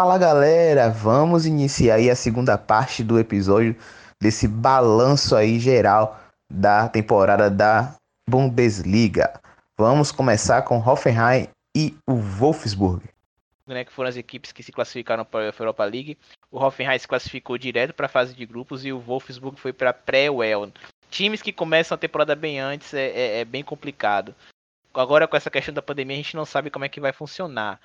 Fala galera, vamos iniciar aí a segunda parte do episódio desse balanço aí geral da temporada da Bundesliga. Vamos começar com Hoffenheim e o Wolfsburg. Né, que foram as equipes que se classificaram para a Europa League. O Hoffenheim se classificou direto para a fase de grupos e o Wolfsburg foi para pré-well. Times que começam a temporada bem antes é, é, é bem complicado. Agora com essa questão da pandemia a gente não sabe como é que vai funcionar.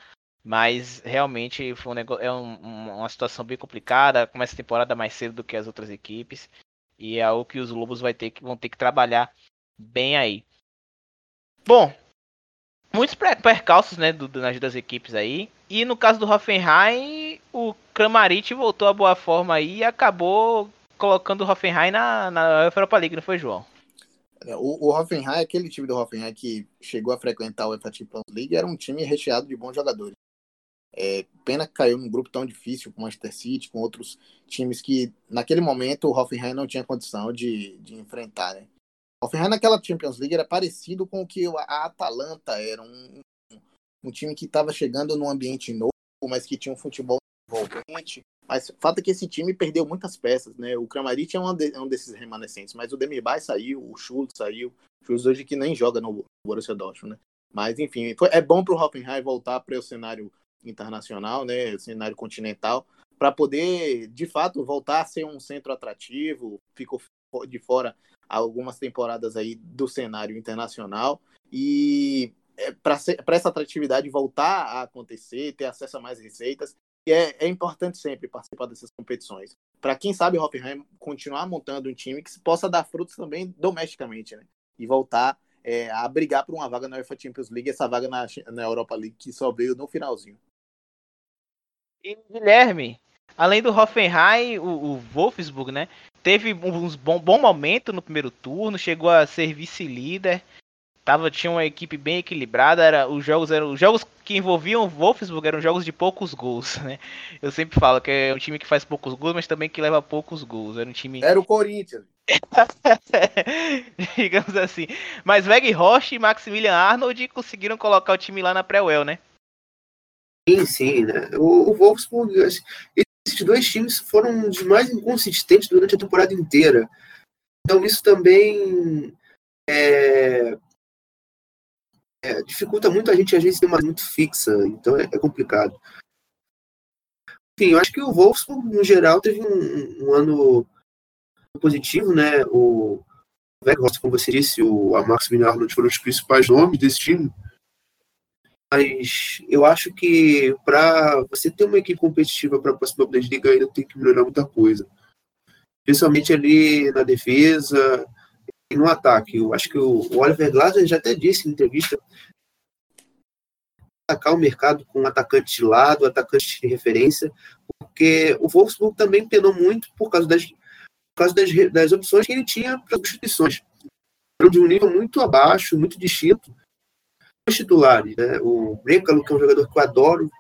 Mas realmente foi um negócio, é um, uma situação bem complicada. Começa a temporada mais cedo do que as outras equipes. E é algo que os Lobos vai ter que, vão ter que trabalhar bem aí. Bom, muitos percalços né, do, nas das equipes aí. E no caso do Hoffenheim, o Kramaric voltou à boa forma aí e acabou colocando o Hoffenheim na, na Europa League, não foi, João? É, o, o Hoffenheim, aquele time do Hoffenheim que chegou a frequentar a UEFA Champions League, era um time recheado de bons jogadores. É, pena que caiu num grupo tão difícil com o Manchester City, com outros times que, naquele momento, o Hoffenheim não tinha condição de, de enfrentar. Né? O Hoffenheim naquela Champions League era parecido com o que a Atalanta era, um, um time que estava chegando num ambiente novo, mas que tinha um futebol envolvente. Mas o fato é que esse time perdeu muitas peças, né? O Kramaric é um, de, é um desses remanescentes, mas o Demirbay saiu, o Schultz saiu, o Schultz hoje que nem joga no Borussia Dortmund, né? Mas enfim, foi, é bom para o Hoffenheim voltar para o cenário internacional, né, cenário continental, para poder, de fato, voltar a ser um centro atrativo, ficou de fora algumas temporadas aí do cenário internacional e é, para essa atratividade voltar a acontecer, ter acesso a mais receitas, e é, é importante sempre participar dessas competições. Para quem sabe, Hoffenheim continuar montando um time que possa dar frutos também domesticamente, né? E voltar é, a brigar por uma vaga na UEFA Champions League, essa vaga na, na Europa League que só veio no finalzinho. E Guilherme, além do Hoffenheim, o, o Wolfsburg, né? Teve uns bom, bom momento no primeiro turno, chegou a ser vice-líder. Tava, tinha uma equipe bem equilibrada, era, os jogos eram os jogos que envolviam o Wolfsburg eram jogos de poucos gols, né? Eu sempre falo que é um time que faz poucos gols, mas também que leva poucos gols. Era um time Era o Corinthians. Digamos assim. Mas Weg Roche e Maximilian Arnold conseguiram colocar o time lá na pré-well, né? Sim, sim, né? O, o Wolfsburg, esses dois times foram os mais inconsistentes durante a temporada inteira. Então isso também é, é, dificulta muito a gente, a gente ter uma muito fixa, então é, é, complicado. Enfim, eu acho que o Wolfsburg, no geral, teve um, um ano positivo, né? O Weghorst, como você disse, o, a Max Arnold foram os principais nomes desse time. Mas eu acho que para você ter uma equipe competitiva para a próxima Bundesliga ainda tem que melhorar muita coisa. Principalmente ali na defesa e no ataque. Eu acho que o Oliver Glasner já até disse em entrevista atacar o mercado com atacante de lado, atacante de referência, porque o Wolfsburg também penou muito por causa das, por causa das, das opções que ele tinha para substituições. Eram de um nível muito abaixo, muito distinto os titulares, né? O Brecalo, que é um jogador que eu adoro,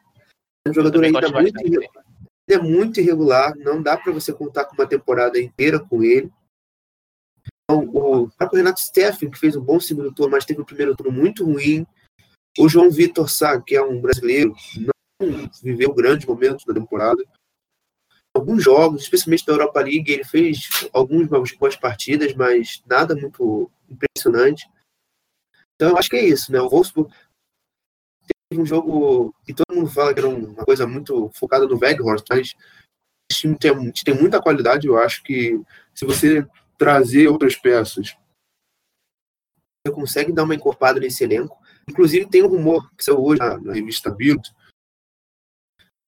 é um jogador ainda muito irregular, é muito irregular, não dá para você contar com uma temporada inteira com ele. Então, o próprio Renato Steffen, que fez um bom segundo turno, mas teve um primeiro turno muito ruim. O João Vitor Sá, que é um brasileiro, não viveu grandes momentos na temporada. Alguns jogos, especialmente da Europa League, ele fez algumas boas partidas, mas nada muito impressionante. Então eu acho que é isso, né? O Wolfsburg teve um jogo que todo mundo fala que era uma coisa muito focada no Weghorst, mas esse time tem, tem muita qualidade. Eu acho que se você trazer outras peças, você consegue dar uma encorpada nesse elenco. Inclusive tem um rumor que saiu hoje na, na revista Bild,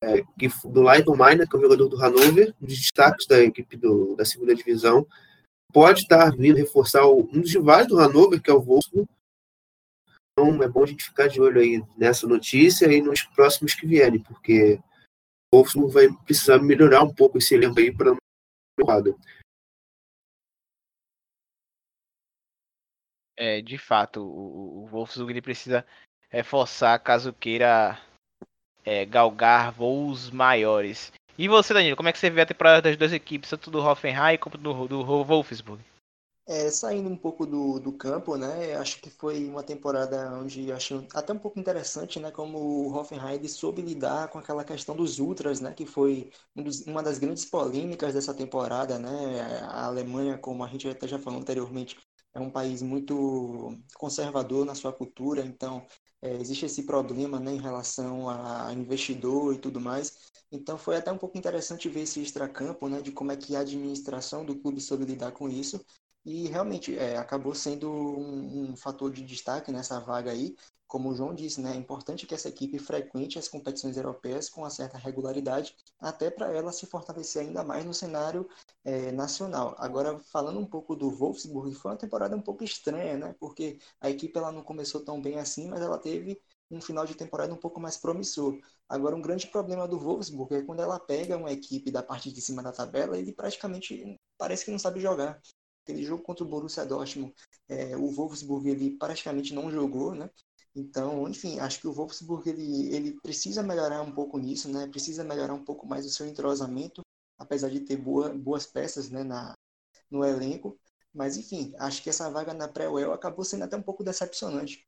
é, que, do Leiton Miner, que é o jogador do Hannover, um dos destaques da equipe do, da segunda divisão, pode estar vindo reforçar um dos rivais do Hannover, que é o Wolfsburg, então é bom a gente ficar de olho aí nessa notícia e nos próximos que vierem, porque o Wolfsburg vai precisar melhorar um pouco esse elenco aí para temporada. É, de fato, o, o Wolfsburg ele precisa reforçar caso queira é, galgar voos maiores. E você, Danilo, como é que você vê a temporada das duas equipes, tanto do Hoffenheim como do, do Wolfsburg? É, saindo um pouco do, do campo, né? Acho que foi uma temporada onde achei até um pouco interessante, né? Como o Hoffenheim soube lidar com aquela questão dos ultras, né? Que foi um dos, uma das grandes polêmicas dessa temporada, né? A Alemanha, como a gente até já falou anteriormente, é um país muito conservador na sua cultura, então é, existe esse problema, né? Em relação a investidor e tudo mais. Então foi até um pouco interessante ver esse extracampo, né? De como é que a administração do clube soube lidar com isso. E realmente é, acabou sendo um, um, fator de destaque nessa vaga aí. Como o João disse, né, é importante que essa equipe frequente as competições europeias com uma certa regularidade, até para ela se fortalecer ainda mais no cenário é, nacional. Agora, falando um pouco do Wolfsburg, foi uma temporada um pouco estranha, né, porque a equipe ela não começou tão bem assim, mas ela teve um final de temporada um pouco mais promissor. Agora, um grande problema do Wolfsburg é quando ela pega uma equipe da parte de cima da tabela, ele praticamente parece que não sabe jogar aquele jogo contra o Borussia Dortmund, é, o Wolfsburg ele praticamente não jogou, né? Então, enfim, acho que o Wolfsburg ele, ele precisa melhorar um pouco nisso, né? Precisa melhorar um pouco mais o seu entrosamento, apesar de ter boa, boas peças, né, na, no elenco. Mas, enfim, acho que essa vaga na pré-UEL acabou sendo até um pouco decepcionante,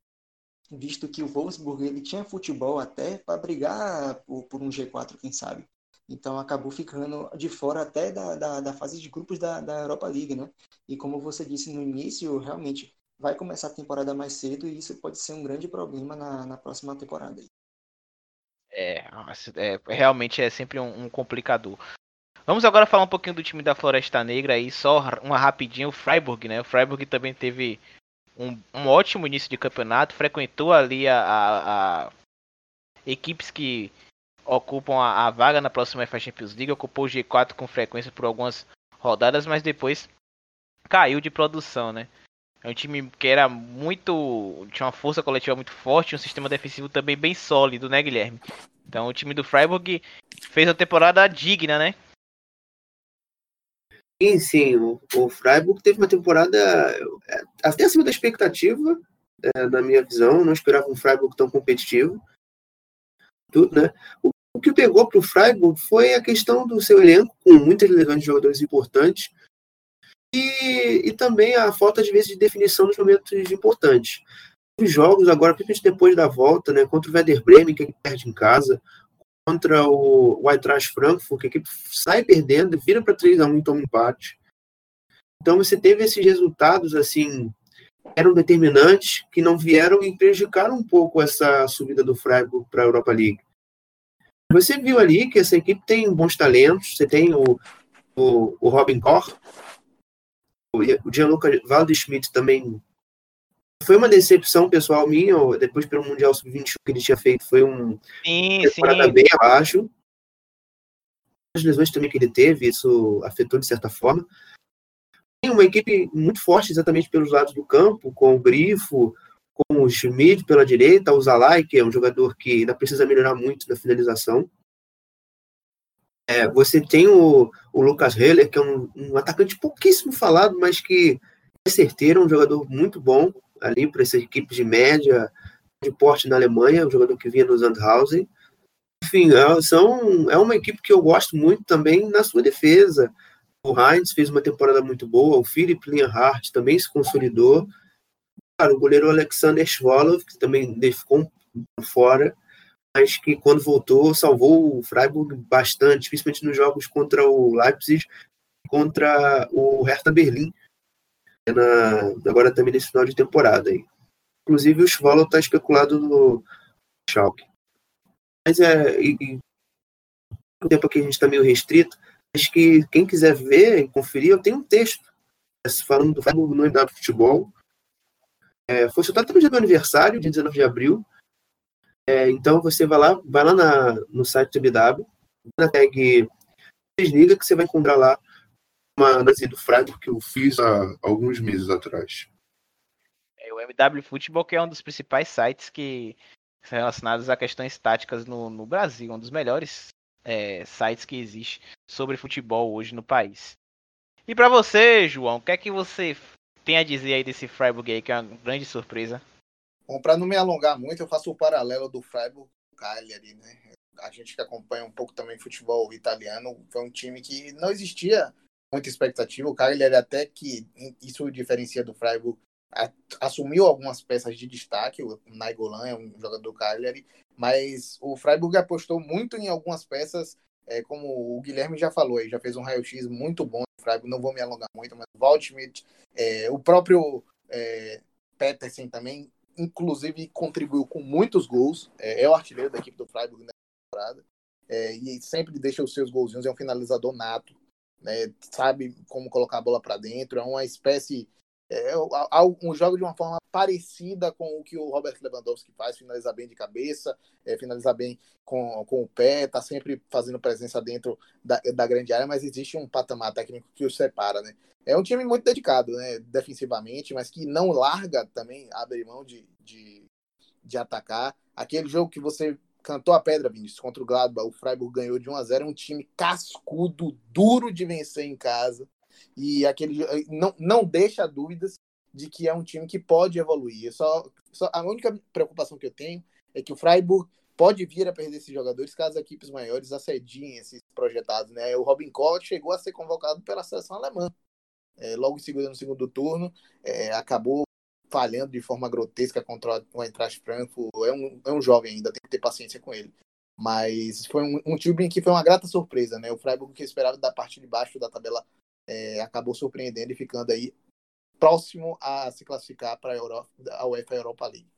visto que o Wolfsburg ele tinha futebol até para brigar por, por um G4, quem sabe. Então acabou ficando de fora até da, da, da fase de grupos da, da Europa League, né? E como você disse no início, realmente vai começar a temporada mais cedo e isso pode ser um grande problema na, na próxima temporada. É, é, realmente é sempre um, um, complicador. Vamos agora falar um pouquinho do time da Floresta Negra aí, só uma rapidinho, o Freiburg, né? O Freiburg também teve um, um ótimo início de campeonato, frequentou ali a, a, a equipes que ocupam a, a vaga na próxima UEFA Champions League, ocupou o G4 com frequência por algumas rodadas, mas depois caiu de produção, né? É um time que era muito. tinha uma força coletiva muito forte, um sistema defensivo também bem sólido, né, Guilherme? Então o time do Freiburg fez a temporada digna, né? Sim, sim. O, o Freiburg teve uma temporada é, até acima da expectativa, é, na minha visão. não esperava um Freiburg tão competitivo. Tudo, né? O, o que pegou para o Freiburg foi a questão do seu elenco, com muitas lesões de jogadores importantes, e, e também a falta de vezes de definição nos momentos importantes. Os jogos agora, principalmente depois da volta, né, contra o Werder Bremen, que perde em casa, contra o, o Eintracht Frankfurt, que a equipe sai perdendo, vira para 3 a 1 e toma um empate. Então você teve esses resultados assim eram determinantes que não vieram e prejudicaram um pouco essa subida do Freiburg para a Europa League. Você viu ali que essa equipe tem bons talentos, você tem o, o, o Robin Koch, o Gianluca Waldschmidt também foi uma decepção pessoal minha, depois pelo Mundial Sub-21 que ele tinha feito, foi um sim, temporada sim. bem abaixo. As lesões também que ele teve, isso afetou de certa forma. Uma equipe muito forte exatamente pelos lados do campo, com o Grifo, com o Schmidt pela direita, o Zalai, que é um jogador que ainda precisa melhorar muito na finalização. É, você tem o, o Lucas Heller, que é um, um, atacante pouquíssimo falado, mas que é certeiro, um jogador muito bom ali para essas equipes de média, de porte na Alemanha, um jogador que vinha no Sandhausen. Enfim, é, são, é uma equipe que eu gosto muito também na sua defesa. O Heinz fez uma temporada muito boa, o Philip Lienhardt também se consolidou. Claro, o goleiro Alexander Schwolov, que também ficou fora mas que quando voltou salvou o Freiburg bastante, principalmente nos jogos contra o Leipzig, contra o Hertha Berlim, na, agora também nesse final de temporada. Aí. Inclusive o Schwolo está especulado no Schalke. Mas é, e, e, o tempo aqui a gente está meio restrito, que quem quiser ver e conferir, eu tenho um texto falando do Freiburg no MW Futebol. É, foi soltado no dia do aniversário, dia 19 de abril, é, então você vai lá, vai lá na, no site do MW, na tag Desliga, que você vai encontrar lá uma análise do Freiburg que eu fiz há alguns meses atrás. É, o MW Futebol que é um dos principais sites que são relacionados a questões táticas no, no Brasil, um dos melhores é, sites que existe sobre futebol hoje no país. E para você, João, o que é que você tem a dizer aí desse Freiburg aí, que é uma grande surpresa? Bom, para não me alongar muito, eu faço o paralelo do Freiburg com o Cagliari, né? A gente que acompanha um pouco também futebol italiano, foi um time que não existia muita expectativa. O Cagliari até que isso diferencia do Freiburg assumiu algumas peças de destaque. O Naigolan é um jogador do Cagliari, mas o Freiburg apostou muito em algumas peças, é, como o Guilherme já falou, aí já fez um raio-x muito bom. O Freiburg, não vou me alongar muito, mas o Waldschmidt, é, o próprio é, Petersen também, inclusive, contribuiu com muitos gols. É, é o artilheiro da equipe do Freiburg na temporada. É, e sempre deixa os seus golzinhos, é um finalizador nato, né, sabe como colocar a bola para dentro, é uma espécie é, um jogo de uma forma parecida com o que o Robert Lewandowski faz, finalizar bem de cabeça, é, finalizar bem com, com o pé, tá sempre fazendo presença dentro da, da grande área, mas existe um patamar técnico que os separa, né? É um time muito dedicado, né, defensivamente, mas que não larga também, abre mão de, de, de atacar. Aquele jogo que você cantou a pedra, Vinícius, contra o Gladbach, o Freiburg ganhou de 1 a 0 é um time cascudo, duro de vencer em casa. E aquele não, não deixa dúvidas de que é um time que pode evoluir. Só, só, a única preocupação que eu tenho é que o Freiburg pode vir a perder esses jogadores caso as equipes maiores assediem esses projetados. Né? O Robin Koch chegou a ser convocado pela seleção alemã. É, logo em seguida, no segundo turno, é, acabou falhando de forma grotesca contra o Eintracht Frankfurt. É um, é um jovem ainda, tem que ter paciência com ele. Mas foi um, um time que foi uma grata surpresa, né? O Freiburg que esperava da parte de baixo da tabela é, acabou surpreendendo e ficando aí próximo a se classificar para a UEFA Europa League.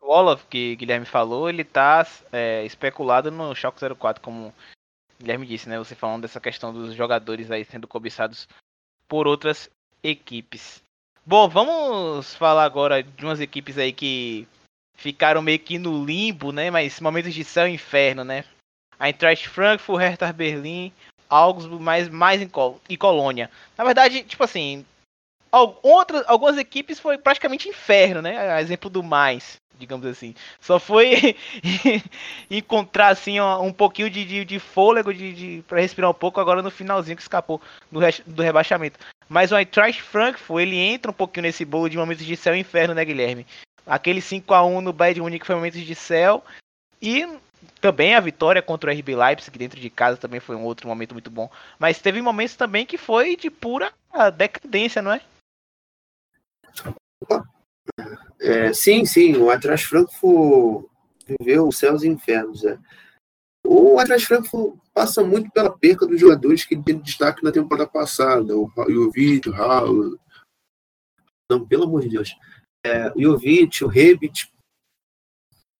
O Olaf, que Guilherme falou, ele está é, especulado no Choque 04, como Guilherme disse, né? Você falando dessa questão dos jogadores aí sendo cobiçados por outras equipes. Bom, vamos falar agora de umas equipes aí que ficaram meio que no limbo, né? Mas momentos de céu e inferno, né? A Eintracht Frankfurt, Hertha Berlim, Augsburg, mais, mais em Col e Colônia. Na verdade, tipo assim, outras, algumas equipes foi praticamente inferno, né? Exemplo do mais, digamos assim. Só foi encontrar assim um pouquinho de, de, de fôlego de, de para respirar um pouco agora no finalzinho que escapou do, do rebaixamento. Mas o Eintracht Frankfurt, ele entra um pouquinho nesse bolo de momentos de céu e inferno, né, Guilherme? Aquele 5 a 1 no Bayern de Munique foi momentos de céu e também a vitória contra o RB Leipzig dentro de casa também foi um outro momento muito bom. Mas teve momentos também que foi de pura decadência, não é? é sim, sim. O Atlas Frankfurt viveu os céus e infernos. É. O Atlas Frankfurt passa muito pela perca dos jogadores que teve destaque na temporada passada. O Jovic, o Raul. Não, pelo amor de Deus. É, o Jovic, o Rebit,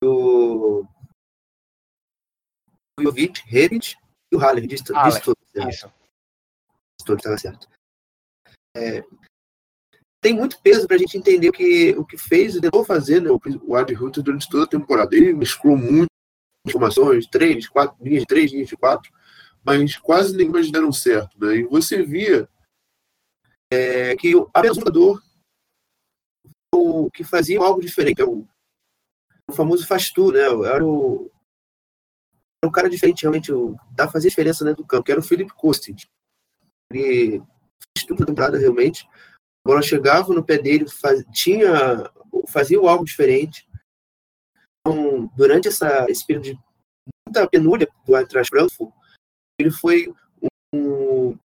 o o Jovic, Rebit e o Haller. Disse, tudo. Tudo estava certo. É, tem muito peso para a gente entender o que, o que fez e tentou fazer né, o Ad Ruther durante toda a temporada. Ele mesclou muito informações, três, quatro linhas de três, linhas de quatro, mas quase nenhuma deram certo. Né? E você via é, que apenas um jogador o, que fazia algo diferente, é o, o famoso faz tudo, né? Era o, um cara diferente, realmente, dá fazer diferença dentro do campo, que era o Felipe Kostic. Ele fez tudo temporada, realmente. A bola chegava no pé dele, faz, tinha, fazia algo diferente. Então, durante essa, esse período de muita penúria do Eintracht Frankfurt, ele foi um, um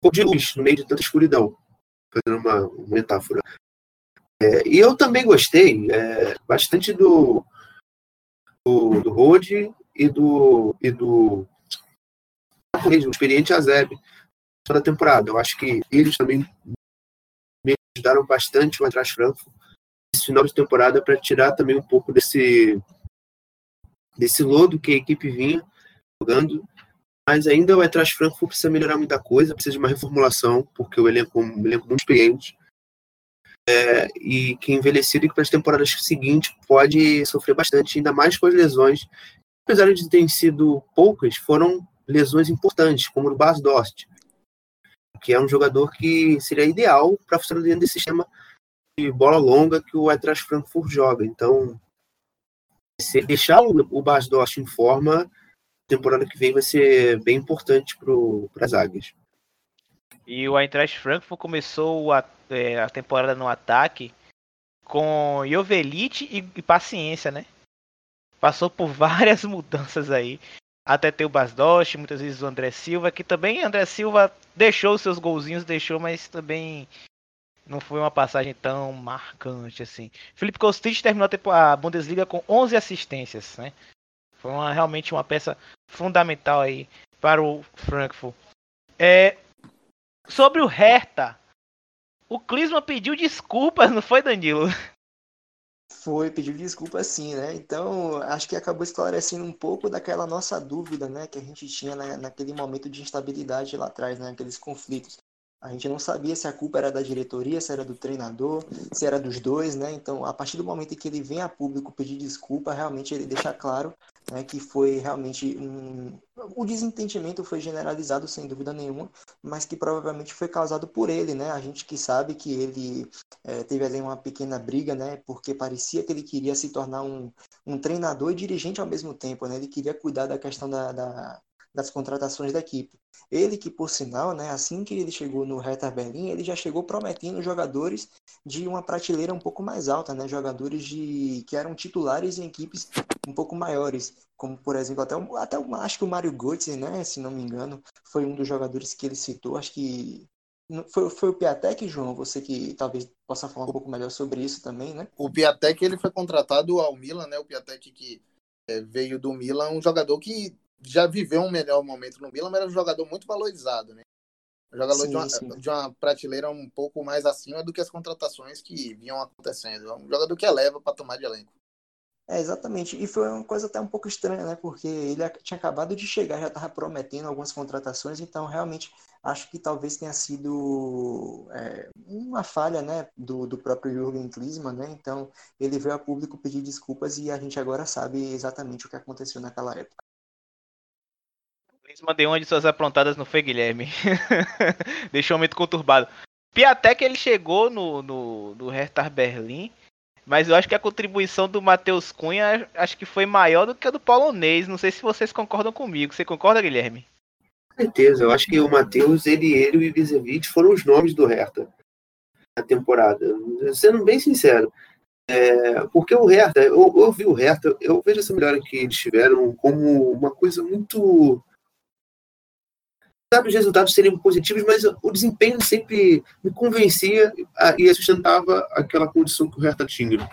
pouco de luz no meio de tanta escuridão, fazendo uma, uma metáfora. É, e eu também gostei é, bastante do, do, do Rode e do, e do o experiente Azeb toda a temporada. Eu acho que eles também me ajudaram bastante o Atrás Franco esse final de temporada para tirar também um pouco desse desse lodo que a equipe vinha jogando. Mas ainda o Atrás Franco precisa melhorar muita coisa, precisa de uma reformulação, porque o elenco é um elenco muito experiente. É, e que envelhecido e que para as temporadas seguintes pode sofrer bastante, ainda mais com as lesões apesar de terem sido poucas, foram lesões importantes, como o Bas Dost, que é um jogador que seria ideal para funcionar dentro desse sistema de bola longa que o Eintracht Frankfurt joga. Então, se deixar o Bas Dost em forma, temporada que vem vai ser bem importante para as águias. E o Eintracht Frankfurt começou a, é, a temporada no ataque com Jovelite e, e paciência, né? Passou por várias mudanças aí. até ter o Basdost, muitas vezes o André Silva, que também André Silva deixou seus golzinhos, deixou, mas também não foi uma passagem tão marcante assim. Felipe Kostic terminou a Bundesliga com 11 assistências, né? Foi uma, realmente uma peça fundamental aí para o Frankfurt. É, sobre o Hertha, o Klinsmann pediu desculpas, não foi, Danilo? Foi, pediu desculpa sim, né? Então, acho que acabou esclarecendo um pouco daquela nossa dúvida, né? Que a gente tinha na, naquele momento de instabilidade lá atrás, né? Aqueles conflitos. A gente não sabia se a culpa era da diretoria, se era do treinador, se era dos dois, né? Então, a partir do momento em que ele vem a público pedir desculpa, realmente ele deixa claro né, que foi realmente um. O desentendimento foi generalizado, sem dúvida nenhuma, mas que provavelmente foi causado por ele, né? A gente que sabe que ele é, teve ali uma pequena briga, né? Porque parecia que ele queria se tornar um, um treinador e dirigente ao mesmo tempo, né? Ele queria cuidar da questão da, da das contratações da equipe. Ele que, por sinal, né, assim que ele chegou no Hertha Berlim, ele já chegou prometendo jogadores de uma prateleira um pouco mais alta, né, jogadores de que eram titulares em equipes um pouco maiores, como por exemplo até, até acho que o Mário Götze, né, se não me engano, foi um dos jogadores que ele citou, acho que foi, foi o Piatek, João? Você que talvez possa falar um pouco melhor sobre isso também, né? O Piatek ele foi contratado ao Milan, né? O Piatek que é, veio do Milan, um jogador que já viveu um melhor momento no Milan, mas era um jogador muito valorizado, né? Um jogador sim, de, uma, de, uma, prateleira um pouco mais acima do que as contratações que vinham acontecendo. É um jogador que eleva para tomar de elenco. É, exatamente. E foi uma coisa até um pouco estranha, né? Porque ele tinha acabado de chegar, já estava prometendo algumas contratações, então realmente acho que talvez tenha sido é, uma falha, né, do, do próprio Jürgen Klinsmann, né? Então ele veio a público pedir desculpas e a gente agora sabe exatamente o que aconteceu naquela época. Mandei uma de suas aprontadas, não foi, Guilherme? Deixou muito conturbado. Piatek ele chegou no, no, no Hertha Berlim, mas eu acho que a contribuição do Matheus Cunha acho que foi maior do que a do polonês. Não sei se vocês concordam comigo. Você concorda, Guilherme? Com certeza. Eu acho que o Matheus, ele, ele e o Ibisevic foram os nomes do Hertha na temporada. Sendo bem sincero. É, porque o Hertha, eu, eu vi o Hertha, eu vejo essa melhora que eles tiveram como uma coisa muito apesar os resultados serem positivos, mas o desempenho sempre me convencia e sustentava aquela condição que o Hertha tinha.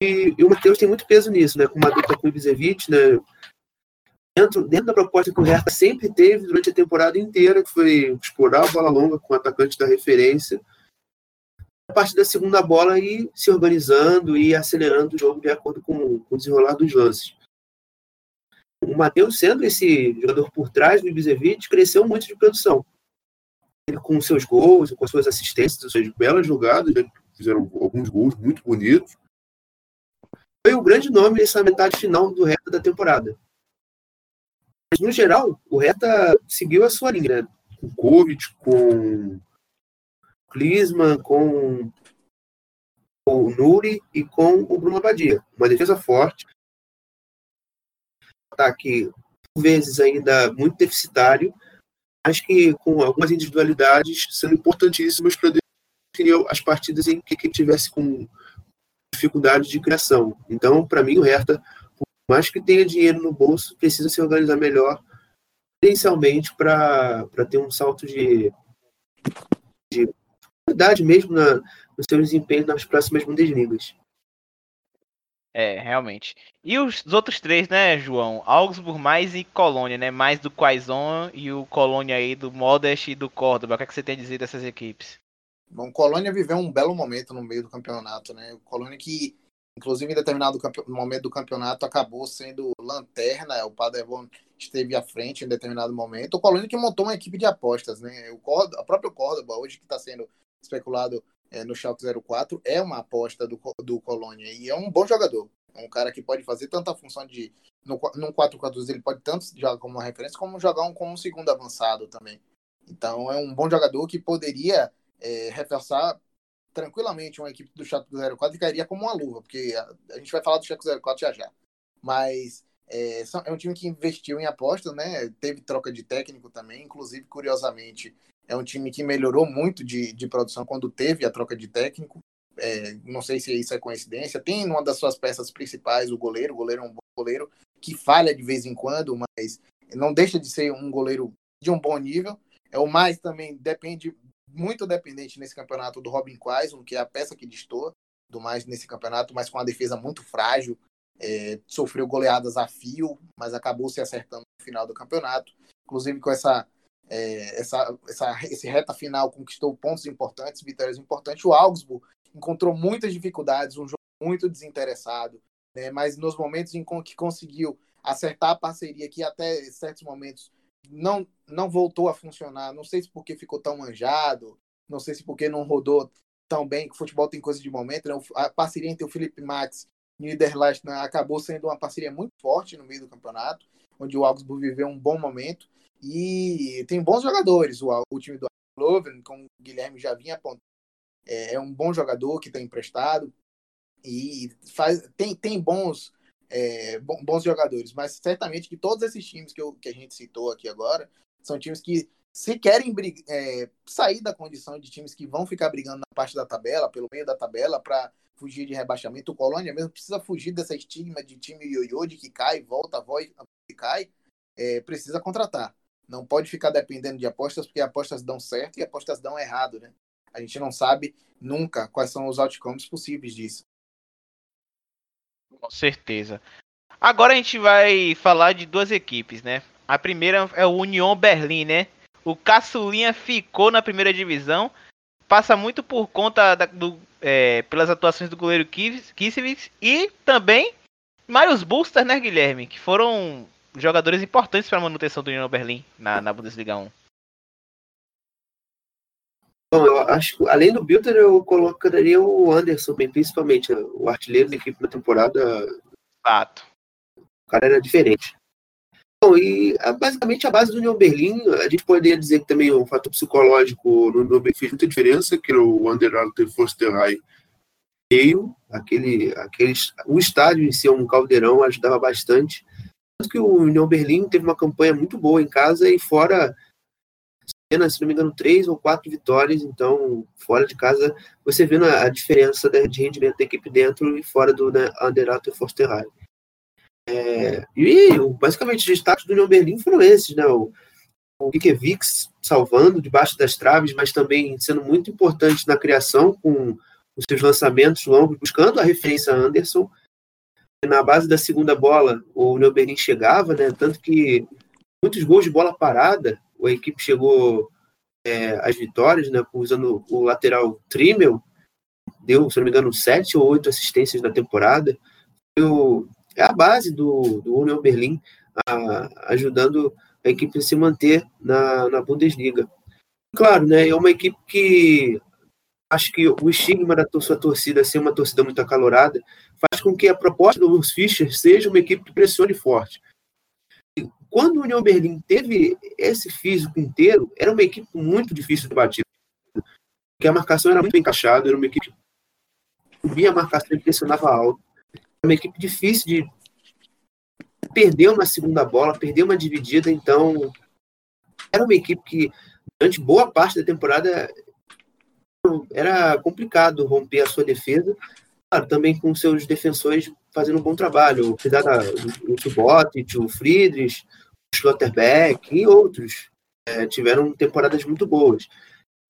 E, e o Matheus tem muito peso nisso, né? Com uma dupla com o né? Dentro, dentro da proposta que o Hertha sempre teve durante a temporada inteira, que foi explorar a bola longa com o atacante da referência, a partir da segunda bola e se organizando e acelerando o jogo de acordo com, com o desenrolar dos lances o Matheus, sendo esse jogador por trás do Ibisevic, cresceu muito de produção. Ele, com seus gols, com suas assistências, suas belas jogadas, né? fizeram alguns gols muito bonitos. Foi o grande nome nessa metade final do Reta da temporada. Mas, no geral, o Reta seguiu a sua linha, né? com Kovic, com Klinsmann, com o Nuri e com o Bruno Abadia. Uma defesa forte, ataque, por vezes, ainda muito deficitário, mas que com algumas individualidades sendo importantíssimas para definir as partidas em que quem tivesse com dificuldade de criação. Então, para mim, o Hertha, por mais que tenha dinheiro no bolso, precisa se organizar melhor, potencialmente para ter um salto de, de qualidade mesmo na, no seu desempenho nas próximas Bundesligas. É, realmente. E os outros três, né, João? Augsburg mais e Colônia, né? Mais do Quaison e o Colônia aí do Modest e do Córdoba. O que, é que você tem a dizer dessas equipes? Bom, Colônia viveu um belo momento no meio do campeonato, né? O Colônia que, inclusive, em determinado momento do campeonato acabou sendo lanterna. O Paderborn esteve à frente em determinado momento. O Colônia que montou uma equipe de apostas, né? O Córdoba, a própria Córdoba, hoje que está sendo especulado é, no Schalke 04 é uma aposta do, do Colônia e é um bom jogador. É um cara que pode fazer tanta função de. No, no 4-4 ele pode tanto jogar como uma referência, como jogar um, como um segundo avançado também. Então é um bom jogador que poderia é, reforçar tranquilamente uma equipe do Schalke 04 e cairia como uma luva, porque a, a gente vai falar do Schalke 04 já já. Mas é, é, um time que investiu em apostas, né? Teve troca de técnico também, inclusive, curiosamente, é um time que melhorou muito de, de produção quando teve a troca de técnico. É, não sei se isso é coincidência. Tem uma das suas peças principais, o goleiro. O goleiro é um bom goleiro. que falha de vez em quando, mas não deixa de ser um goleiro de um bom nível. É o mais também depende muito dependente nesse campeonato do Robin Quaison, que é a peça que destoa do mais nesse campeonato, mas com a defesa muito frágil. É, sofreu goleadas a fio, mas acabou se acertando no final do campeonato. Inclusive com essa, é, essa, essa esse reta final conquistou pontos importantes, vitórias importantes. O Augsburg encontrou muitas dificuldades, um jogo muito desinteressado, né, mas nos momentos em que conseguiu acertar a parceria, que até certos momentos não, não voltou a funcionar. Não sei se porque ficou tão manjado, não sei se porque não rodou tão bem, que o futebol tem coisa de momento. Né? A parceria entre o Felipe Max e o Niederlast né, acabou sendo uma parceria muito forte no meio do campeonato, onde o Augsburg viveu um bom momento. E tem bons jogadores. O, o time do Loven, como o Guilherme já vinha apontando, é, é um bom jogador que está emprestado e faz, tem, tem bons é, bons jogadores, mas certamente que todos esses times que, eu, que a gente citou aqui agora são times que se querem é, sair da condição de times que vão ficar brigando na parte da tabela, pelo meio da tabela, para fugir de rebaixamento. O Colônia mesmo precisa fugir dessa estigma de time ioiô, de que cai, volta, e cai. É, precisa contratar. Não pode ficar dependendo de apostas, porque apostas dão certo e apostas dão errado, né? A gente não sabe nunca quais são os outcomes possíveis disso. Com certeza. Agora a gente vai falar de duas equipes, né? A primeira é o Union Berlim, né? O Caçulinha ficou na primeira divisão. Passa muito por conta da, do, é, pelas atuações do goleiro Kisevich e também Marius Buster, né, Guilherme? Que foram jogadores importantes para a manutenção do Union Berlim na, na Bundesliga 1. Bom, eu acho que além do Bilder, eu colocaria o Anderson, bem, principalmente o artilheiro da equipe na temporada. Fato. O cara era diferente. Bom, e basicamente a base do União Berlim, a gente poderia dizer que também o um fator psicológico no União fez muita diferença, que o Underalter Fosterhai veio, aquele, aquele, o estádio em si é um caldeirão, ajudava bastante. Tanto que o União Berlim teve uma campanha muito boa em casa e fora se não me engano, três ou quatro vitórias, então fora de casa você vê a diferença de rendimento da equipe dentro e fora do né, Underato e Forsterheim. É, e basicamente os destaques do União Berlim foram esses, né? O, o salvando debaixo das traves, mas também sendo muito importante na criação com os seus lançamentos longos, buscando a referência Anderson. Na base da segunda bola, o União Berlim chegava, né? Tanto que muitos gols de bola parada a equipe chegou é, às vitórias, né, usando o lateral Trimmel, deu, se não me engano, sete ou oito assistências na temporada. É a base do, do Union a, ajudando a equipe a se manter na, na Bundesliga. Claro, né, é uma equipe que acho que o estigma da sua torcida ser uma torcida muito acalorada faz com que a proposta do Urs Fischer seja uma equipe que pressione forte quando o União Berlim teve esse físico inteiro, era uma equipe muito difícil de bater. Porque a marcação era muito encaixada, era uma equipe que subia a marcação e pressionava alto. Era uma equipe difícil de perder uma segunda bola, perder uma dividida, então era uma equipe que durante boa parte da temporada era complicado romper a sua defesa, claro, também com seus defensores fazendo um bom trabalho. O, o Subotic, o Friedrich, o Schlotterbeck e outros é, tiveram temporadas muito boas.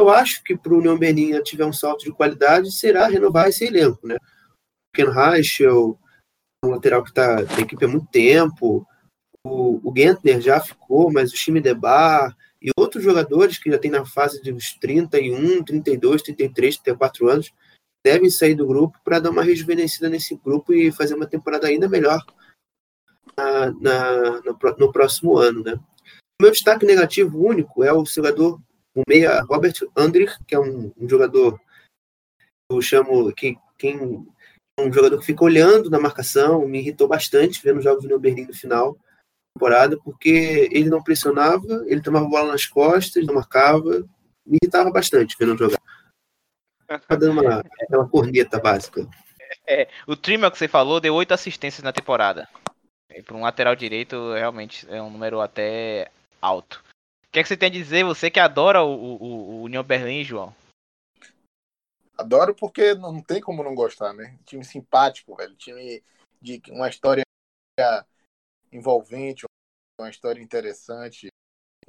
Eu acho que para o União Berlim tiver um salto de qualidade será renovar esse elenco, né? Ken Reichel, um lateral que está na equipe há muito tempo, o, o Gentner já ficou, mas o time de Bar outros jogadores que já tem na fase dos 31, 32, 33, 34 anos, devem sair do grupo para dar uma rejuvenescida nesse grupo e fazer uma temporada ainda melhor na, na no, no, próximo ano. Né? O meu destaque negativo único é o jogador, o meia Robert Andrich, que é um, um jogador eu chamo que quem um jogador que fica olhando na marcação, me irritou bastante vendo os jogos do Neo Berlim no final temporada, porque ele não pressionava, ele tomava bola nas costas, não marcava, me irritava bastante vendo jogar. Tá dando uma, aquela corneta básica. É, o Trimmer que você falou deu oito assistências na temporada. Para um lateral direito, realmente é um número até alto. O que, é que você tem a dizer, você que adora o, o, o União Berlim, João? Adoro porque não tem como não gostar, né? Time simpático, velho. Time de uma história envolvente, uma história interessante.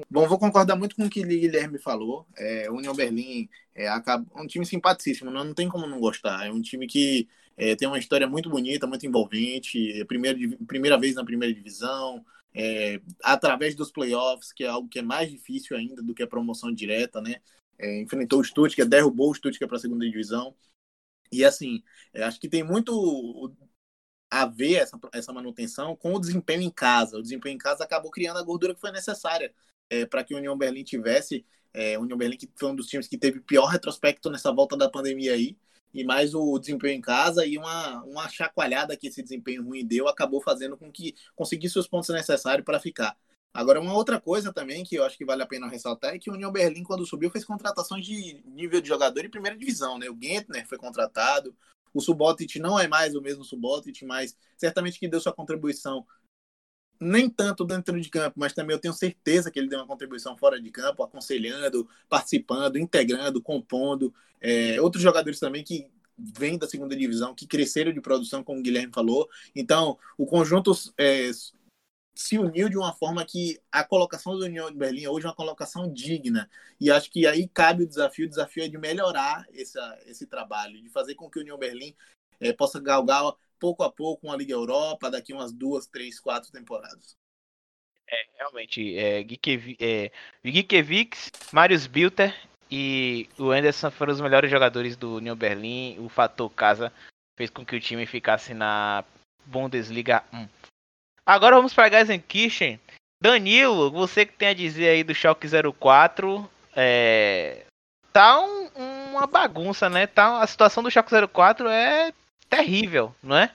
Bom, vou concordar muito com o que o Guilherme falou. É, União Berlim é um time simpaticíssimo, não, não tem como não gostar. É um time que é, tem uma história muito bonita, muito envolvente. É primeira, primeira vez na primeira divisão, é, através dos playoffs, que é algo que é mais difícil ainda do que a promoção direta, né? É, enfrentou o Stuttgart, derrubou o Stuttgart para a segunda divisão. E assim, é, acho que tem muito a ver essa, essa manutenção com o desempenho em casa. O desempenho em casa acabou criando a gordura que foi necessária é, para que o União Berlim tivesse. É, o União Berlim que foi um dos times que teve pior retrospecto nessa volta da pandemia aí. E mais o desempenho em casa e uma, uma chacoalhada que esse desempenho ruim deu acabou fazendo com que conseguisse os pontos necessários para ficar. Agora, uma outra coisa também que eu acho que vale a pena ressaltar é que o União Berlim, quando subiu, fez contratações de nível de jogador em primeira divisão, né? O Gentner foi contratado, o Subotic não é mais o mesmo Subotic, mas certamente que deu sua contribuição nem tanto dentro de campo, mas também eu tenho certeza que ele deu uma contribuição fora de campo, aconselhando, participando, integrando, compondo. É, outros jogadores também que vêm da segunda divisão, que cresceram de produção, como o Guilherme falou. Então, o conjunto é, se uniu de uma forma que a colocação do União de Berlim hoje é uma colocação digna. E acho que aí cabe o desafio, o desafio é de melhorar essa, esse trabalho, de fazer com que o União Berlim é, possa galgar pouco a pouco uma Liga Europa daqui umas duas, três, quatro temporadas. É, realmente, é, Gikiewicz, é, Marius Bilter e o Anderson foram os melhores jogadores do União Berlim. O fator casa fez com que o time ficasse na Bundesliga 1. Agora vamos para Gelsenkirchen. Danilo, você que tem a dizer aí do Schalke 04, é... tá um, uma bagunça, né? Tá, a situação do Schalke 04 é terrível, não é?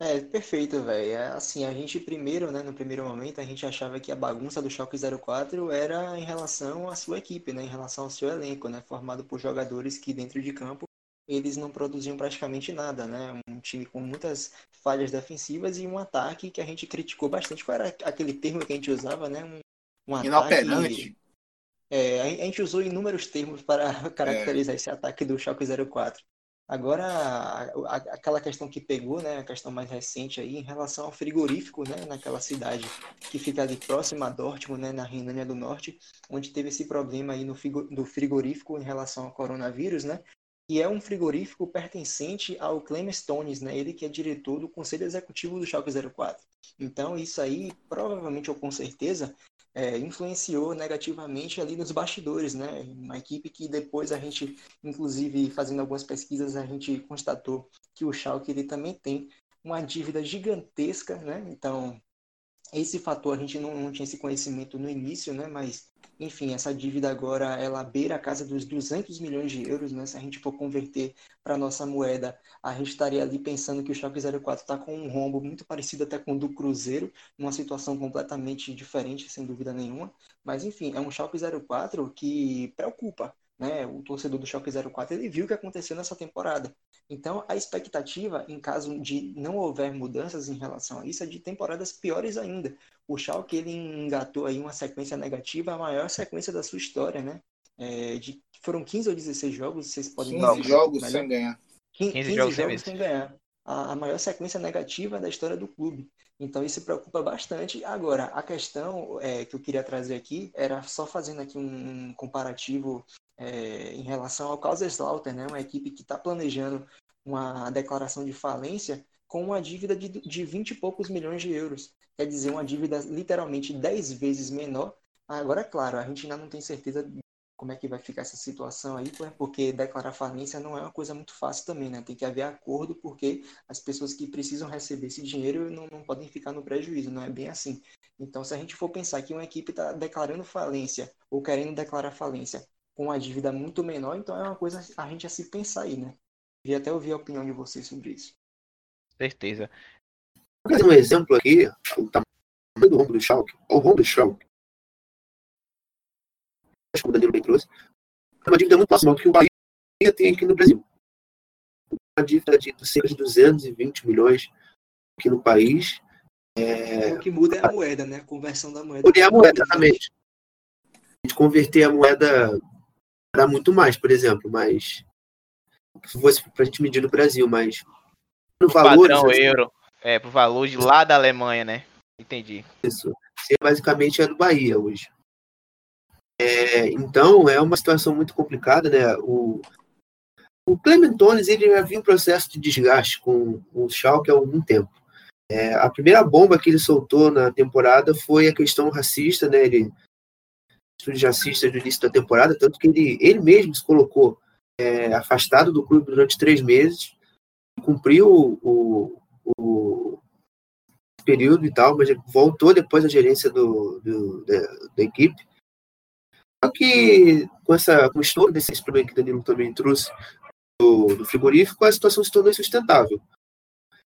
É, perfeito, velho. É, assim, a gente primeiro, né, no primeiro momento, a gente achava que a bagunça do Schalke 04 era em relação à sua equipe, né, em relação ao seu elenco, né, formado por jogadores que dentro de campo eles não produziam praticamente nada, né? Um time com muitas falhas defensivas e um ataque que a gente criticou bastante. Qual era aquele termo que a gente usava, né? Um, um Inoperante. É, a gente usou inúmeros termos para caracterizar é. esse ataque do Schalke 04. Agora, aquela questão que pegou, né, a questão mais recente aí, em relação ao frigorífico, né, naquela cidade que fica ali próxima a Dortmund, né, na Renânia do Norte, onde teve esse problema aí no do frigorífico em relação ao coronavírus, né, que é um frigorífico pertencente ao Clemens Stones, né? Ele que é diretor do Conselho Executivo do Schalke 04. Então, isso aí, provavelmente ou com certeza, é, influenciou negativamente ali nos bastidores, né? Uma equipe que depois a gente, inclusive, fazendo algumas pesquisas, a gente constatou que o Schalke ele também tem uma dívida gigantesca, né? Então, esse fator a gente não, não tinha esse conhecimento no início, né? Mas enfim, essa dívida agora ela beira a casa dos 200 milhões de euros, né? Se a gente for converter para nossa moeda, a gente estaria ali pensando que o Schalke 04 está com um rombo muito parecido até com o do Cruzeiro, numa situação completamente diferente, sem dúvida nenhuma. Mas enfim, é um Schalke 04 que preocupa, né? O torcedor do Schalke 04 ele viu o que aconteceu nessa temporada. Então, a expectativa, em caso de não houver mudanças em relação a isso, é de temporadas piores ainda. O Schalke ele engatou aí uma sequência negativa, a maior sequência da sua história, né? É, de, foram 15 ou 16 jogos, vocês podem 15 jogos melhor. sem ganhar. 15, 15 jogos, jogos sem ganhar. A, a maior sequência negativa da história do clube. Então isso preocupa bastante. Agora, a questão é, que eu queria trazer aqui era só fazendo aqui um comparativo é, em relação ao Kaiserslautern, né? uma equipe que está planejando uma declaração de falência com uma dívida de, de 20 e poucos milhões de euros. Quer dizer, uma dívida literalmente 10 vezes menor. Agora, claro, a gente ainda não tem certeza como é que vai ficar essa situação aí, porque declarar falência não é uma coisa muito fácil também, né? Tem que haver acordo, porque as pessoas que precisam receber esse dinheiro não, não podem ficar no prejuízo, não é bem assim. Então, se a gente for pensar que uma equipe está declarando falência ou querendo declarar falência com uma dívida muito menor, então é uma coisa a gente a se pensar aí, né? Queria até ouvir a opinião de vocês sobre isso. Certeza. Vou fazer um exemplo aqui, o tamanho do rombo do Schalke, o rombo do Schalke, acho que o Danilo bem trouxe, é uma dívida muito próxima do que o Bahia tem aqui no Brasil. Uma dívida de cerca de 220 milhões aqui no país. É... O que muda é a moeda, né? A conversão da moeda. Muda é a moeda, exatamente. A gente converter a moeda dá muito mais, por exemplo, mas se fosse para a gente medir no Brasil, mas no valor padrão assim, euro. É, pro valor de lá da Alemanha, né? Entendi. Isso. Você basicamente é do Bahia hoje. É, então, é uma situação muito complicada, né? O, o Clementones, ele já vinha um processo de desgaste com o Schalke há algum tempo. É, a primeira bomba que ele soltou na temporada foi a questão racista, né? Ele de racista no início da temporada, tanto que ele, ele mesmo se colocou é, afastado do clube durante três meses, cumpriu o, o, período e tal, mas voltou depois à gerência do, do da, da, equipe. Só que com, essa, com o estouro desse problema que o Danilo também trouxe do, do frigorífico, a situação se tornou insustentável.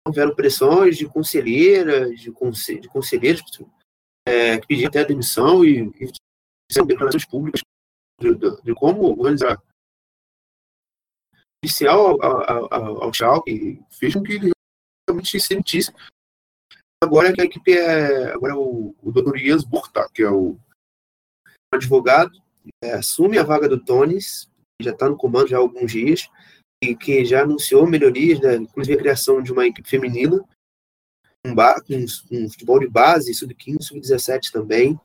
Houveram pressões de conselheiras, de, conselhe, de conselheiros é, que pediam até a demissão e, e declarações públicas de, de, de como organizar oficial ao, ao, ao fez com que ele realmente se sentisse Agora que a equipe é. Agora é o, o Dr. Jens Burta, que é o advogado, é, assume a vaga do Tones, já está no comando já há alguns dias, e que já anunciou melhorias, né, inclusive a criação de uma equipe feminina, um, bar, um, um futebol de base, sub-15, sub-17 também.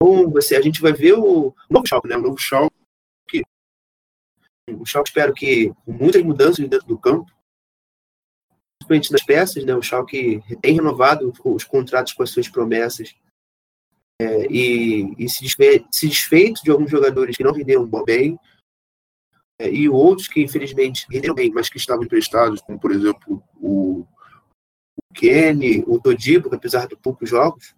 Então, você, a gente vai ver o, novo Schalke, né? O novo Schalke. O Schalke, espero que muitas mudanças dentro do campo, principalmente nas peças, né? O Schalke tem renovado os contratos com as suas promessas é, e, e se, desfe se, desfeito de alguns jogadores que não renderam bem é, e outros que infelizmente renderam bem, mas que estavam emprestados, como por exemplo o, o Kenny, o Todibo, apesar de poucos jogos,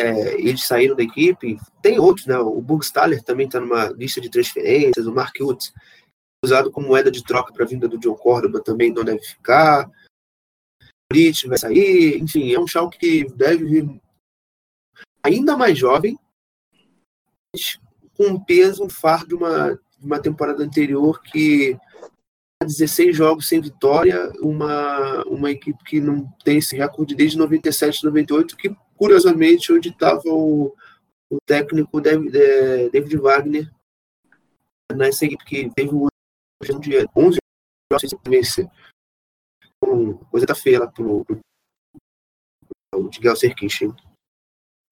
é, eles saíram da equipe. Tem outros, né? O Burgstaller também está numa lista de transferências, o Mark Utz usado como moeda de troca para a vinda do John Córdoba também não deve ficar. O Brit vai sair, enfim, é um Schalke que deve vir ainda mais jovem, com um peso, um fardo de uma, de uma temporada anterior que 16 jogos sem vitória, uma, uma equipe que não tem esse recorde desde 97, 98, que curiosamente onde estava o, o técnico David, é, David Wagner nessa equipe que teve o de 11 jogos sem vencer. Então, coisa tá feia lá pro, pro, pro Miguel Serkinchen.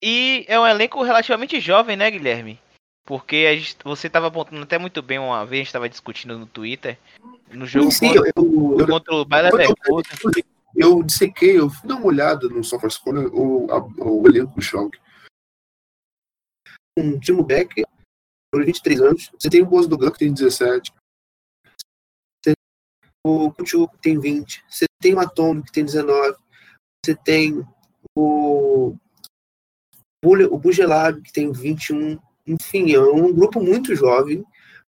E é um elenco relativamente jovem, né, Guilherme? Porque gente, você estava apontando até muito bem uma vez, a gente estava discutindo no Twitter, no jogo Sim, contra, eu, eu, contra o Bayer Leverkusen. Eu dissequei, eu fui dar uma olhada no SofaScore, o, o elenco do Schalke. Um Timo Becker, 23 anos. Você tem o Bozo do Gun, que tem 17 o Kutchuk tem 20, você tem o Atomo que tem 19, você tem o, o Bugelab que tem 21, enfim, é um grupo muito jovem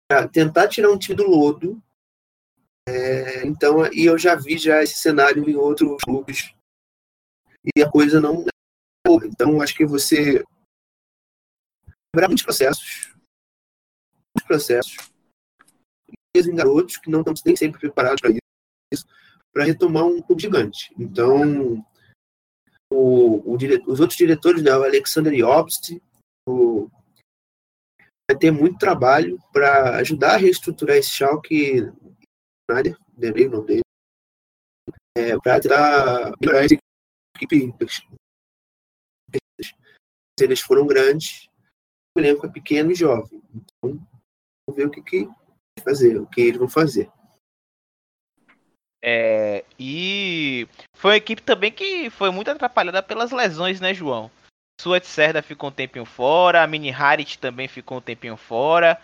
para tentar tirar um time do lodo. É, então, e eu já vi já esse cenário em outros clubes e a coisa não é. Então, acho que você haverá muitos processos, muitos processos em garotos que não estão nem sempre preparados para isso, para retomar um clube gigante. Então, o, o dire... os outros diretores, né, o Alexander Jobst, o... vai ter muito trabalho para ajudar a reestruturar esse Schalke, Schneider, lembrei o nome dele, é, para tentar melhorar essa equipe. Eles foram grandes, o elenco é pequeno e jovem. Então, vamos ver o que, que fazer, o que eles vão fazer. É, e foi uma equipe também que foi muito atrapalhada pelas lesões, né, João? Suat Serda ficou um tempinho fora, a Mini Harit também ficou um tempinho fora.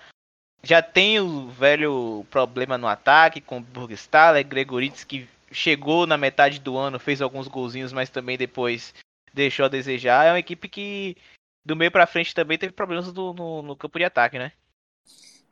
Já tem o velho problema no ataque com o Burgstaller, Gregoritz que chegou na metade do ano, fez alguns golzinhos, mas também depois deixou a desejar. É uma equipe que do meio para frente também teve problemas do, no, no campo de ataque, né?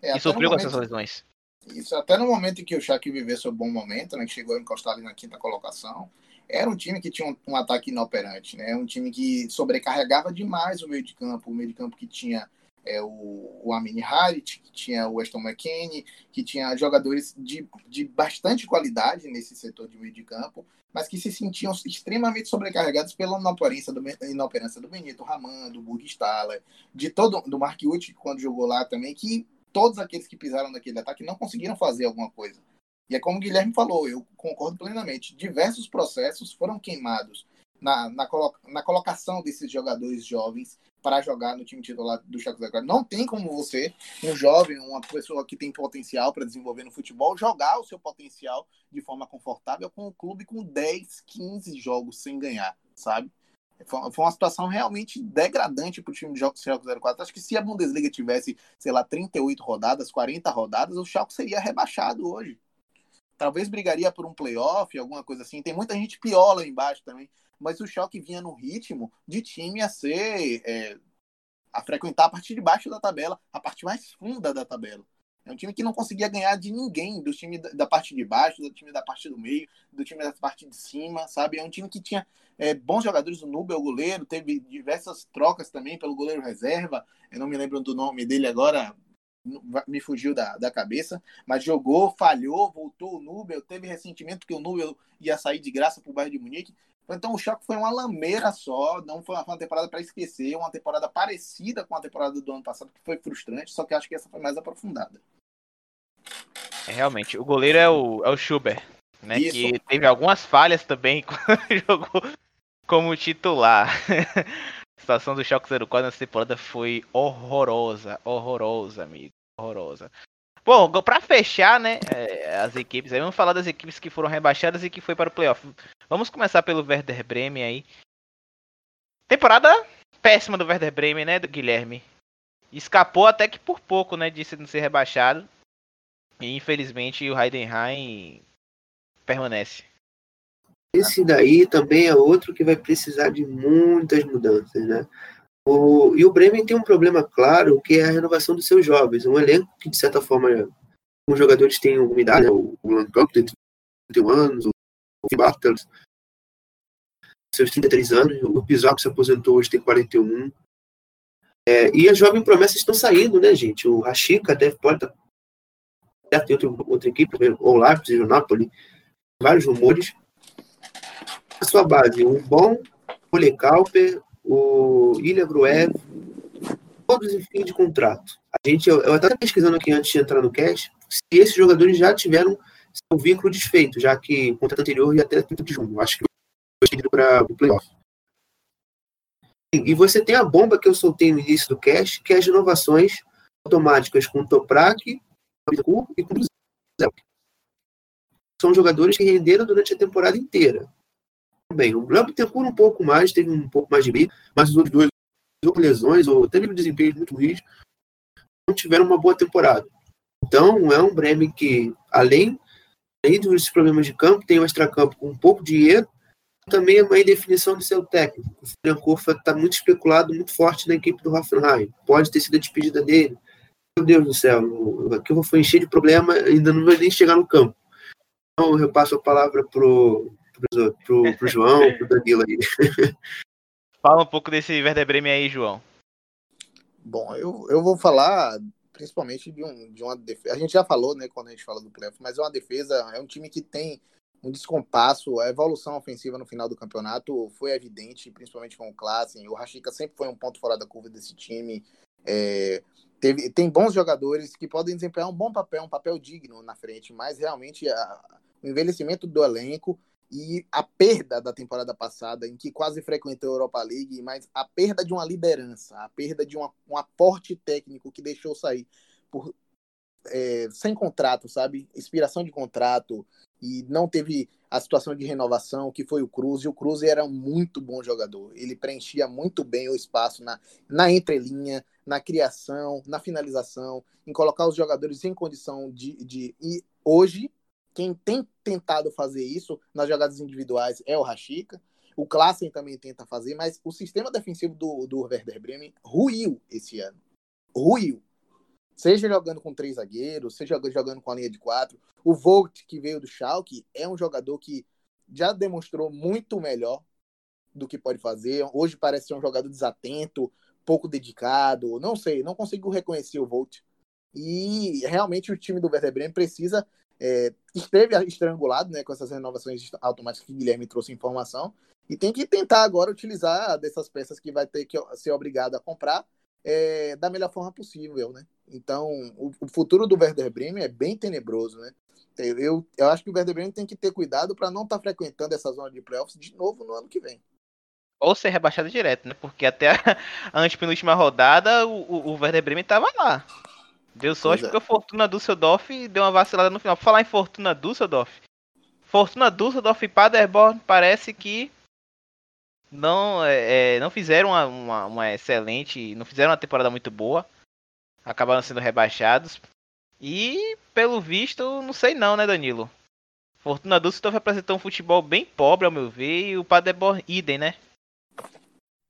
É, e sofreu com essas lesões. Isso, até no momento em que o Shaq viveu seu bom momento, né, que chegou a encostar ali na quinta colocação, era um time que tinha um, um, ataque inoperante, né? Um time que sobrecarregava demais o meio de campo, o meio de campo que tinha é, o, o Amini Harit, que tinha o Weston McKinney, que tinha jogadores de, de bastante qualidade nesse setor de meio de campo, mas que se sentiam extremamente sobrecarregados pela inoperância do, inoperância do Benito Raman, do Burgstaller, de todo, do Mark Uth, quando jogou lá também, que todos aqueles que pisaram naquele ataque não conseguiram fazer alguma coisa. E é como o Guilherme falou, eu concordo plenamente. Diversos processos foram queimados na, na, colo na colocação desses jogadores jovens para jogar no time titular do Chaco 04. Não tem como você, um jovem, uma pessoa que tem potencial para desenvolver no futebol, jogar o seu potencial de forma confortável com o clube com 10, 15 jogos sem ganhar, sabe? Foi uma situação realmente degradante para o time do Schalke 04. Acho que se a Bundesliga tivesse, sei lá, 38 rodadas, 40 rodadas, o Schalke seria rebaixado hoje. Talvez brigaria por um playoff, alguma coisa assim. Tem muita gente pior lá embaixo também. Mas o Schalke vinha no ritmo de time a ser... É, a frequentar a parte de baixo da tabela, a parte mais funda da tabela. É um time que não conseguia ganhar de ninguém, do time da parte de baixo, do time da parte do meio, do time da parte de cima, sabe? É um time que tinha é, bons jogadores, o Nubel, o goleiro, teve diversas trocas também pelo goleiro reserva, eu não me lembro do nome dele agora, me fugiu da, da cabeça, mas jogou, falhou, voltou o Nubel, teve ressentimento que o Nubel ia sair de graça para o bairro de Munique. Então o choque foi uma lameira só, não foi uma temporada para esquecer, uma temporada parecida com a temporada do ano passado, que foi frustrante, só que acho que essa foi mais aprofundada. É, realmente, o goleiro é o, é o Schubert, né? Isso. Que teve algumas falhas também quando jogou como titular. A situação do Schalke 04 nessa temporada foi horrorosa, horrorosa, amigo, horrorosa. Bom, para fechar, né, é, as equipes, aí vamos falar das equipes que foram rebaixadas e que foi para o playoff. Vamos começar pelo Werder Bremen aí. Temporada péssima do Werder Bremen, né, do Guilherme? Escapou até que por pouco, né, de não ser rebaixado. E infelizmente o Heidenheim permanece. Esse daí também é outro que vai precisar de muitas mudanças, né? O, e o Bremen tem um problema claro, que é a renovação dos seus jovens. Um elenco que, de certa forma, os jogadores têm uma idade, né? o, o Lancamp tem 31 anos, o Bartels, seus 33 anos, o Pizarro se aposentou hoje tem 41. É, e as jovens promessas estão saindo, né, gente? O Rashica deve, pode estar tá tem outra, outra equipe, ou Leipzig, o Napoli, vários rumores a sua base, o Bom, o Lecalper, o Ilha Gruev, todos em fim de contrato. A gente, eu, estava pesquisando aqui antes de entrar no cast, se esses jogadores já tiveram seu vínculo desfeito, já que o contrato anterior ia até 30 de junho. Acho que foi para o playoff. E você tem a bomba que eu soltei no início do cast, que é as renovações automáticas com o Toprak, e com o São jogadores que renderam durante a temporada inteira bem. O Léo Bittencourt um pouco mais, teve um pouco mais de briga, mas os outros dois, ou lesões, ou teve um desempenho muito ruim, não tiveram uma boa temporada. Então, é um Bremen que, além, além dos problemas de campo, tem um extracampo com um pouco de erro, também é uma indefinição do seu técnico. O Francofa está muito especulado, muito forte na equipe do Hoffenheim. Pode ter sido a despedida dele. Meu Deus do céu, aqui eu vou encher de problema, ainda não vai nem chegar no campo. Então, eu passo a palavra para o pro, pro, pro João, pro Danilo aí. Fala um pouco desse Werder Bremen aí, João. Bom, eu, eu vou falar principalmente de, um, de uma defesa. A gente já falou, né, quando a gente fala do playoff, mas é uma defesa, é um time que tem um descompasso, a evolução ofensiva no final do campeonato foi evidente, principalmente com o Klassen. O Rashica sempre foi um ponto fora da curva desse time. É, teve, tem bons jogadores que podem desempenhar um bom papel, um papel digno na frente, mas realmente a, o envelhecimento do elenco e a perda da temporada passada, em que quase frequentou a Europa League, mas a perda de uma liderança, a perda de uma, um aporte técnico que deixou sair por, é, sem contrato, sabe? Inspiração de contrato, e não teve a situação de renovação, que foi o Cruz, e o Cruz era um muito bom jogador. Ele preenchia muito bem o espaço na, na entrelinha, na criação, na finalização, em colocar os jogadores em condição de. de e hoje quem tem tentado fazer isso nas jogadas individuais é o Rashica. O Klassen também tenta fazer, mas o sistema defensivo do, do Werder Bremen ruiu esse ano. Ruiu. Seja jogando com três zagueiros, seja jogando com a linha de quatro. O Volt, que veio do Schalke, é um jogador que já demonstrou muito melhor do que pode fazer. Hoje parece ser um jogador desatento, pouco dedicado. Não sei, não consigo reconhecer o Volt. E realmente o time do Werder Bremen precisa é, esteve estrangulado né, com essas renovações automáticas que Guilherme trouxe informação e tem que tentar agora utilizar dessas peças que vai ter que ser obrigado a comprar é, da melhor forma possível, né? Então, o, o futuro do Werder Bremen é bem tenebroso, né? Eu, eu acho que o Werder Bremen tem que ter cuidado para não estar tá frequentando essa zona de playoffs de novo no ano que vem. Ou ser rebaixado direto, né? Porque até a, a antepenúltima rodada o, o, o Werder Bremen estava lá. Deu sorte é. porque o Fortuna Düsseldorf deu uma vacilada no final. Por falar em Fortuna Düsseldorf, Fortuna Düsseldorf e Paderborn parece que não, é, é, não fizeram uma, uma, uma, excelente, não fizeram uma temporada muito boa, acabaram sendo rebaixados. E pelo visto, não sei não, né, Danilo? Fortuna Düsseldorf apresentou um futebol bem pobre, ao meu ver, e o Paderborn idem, né?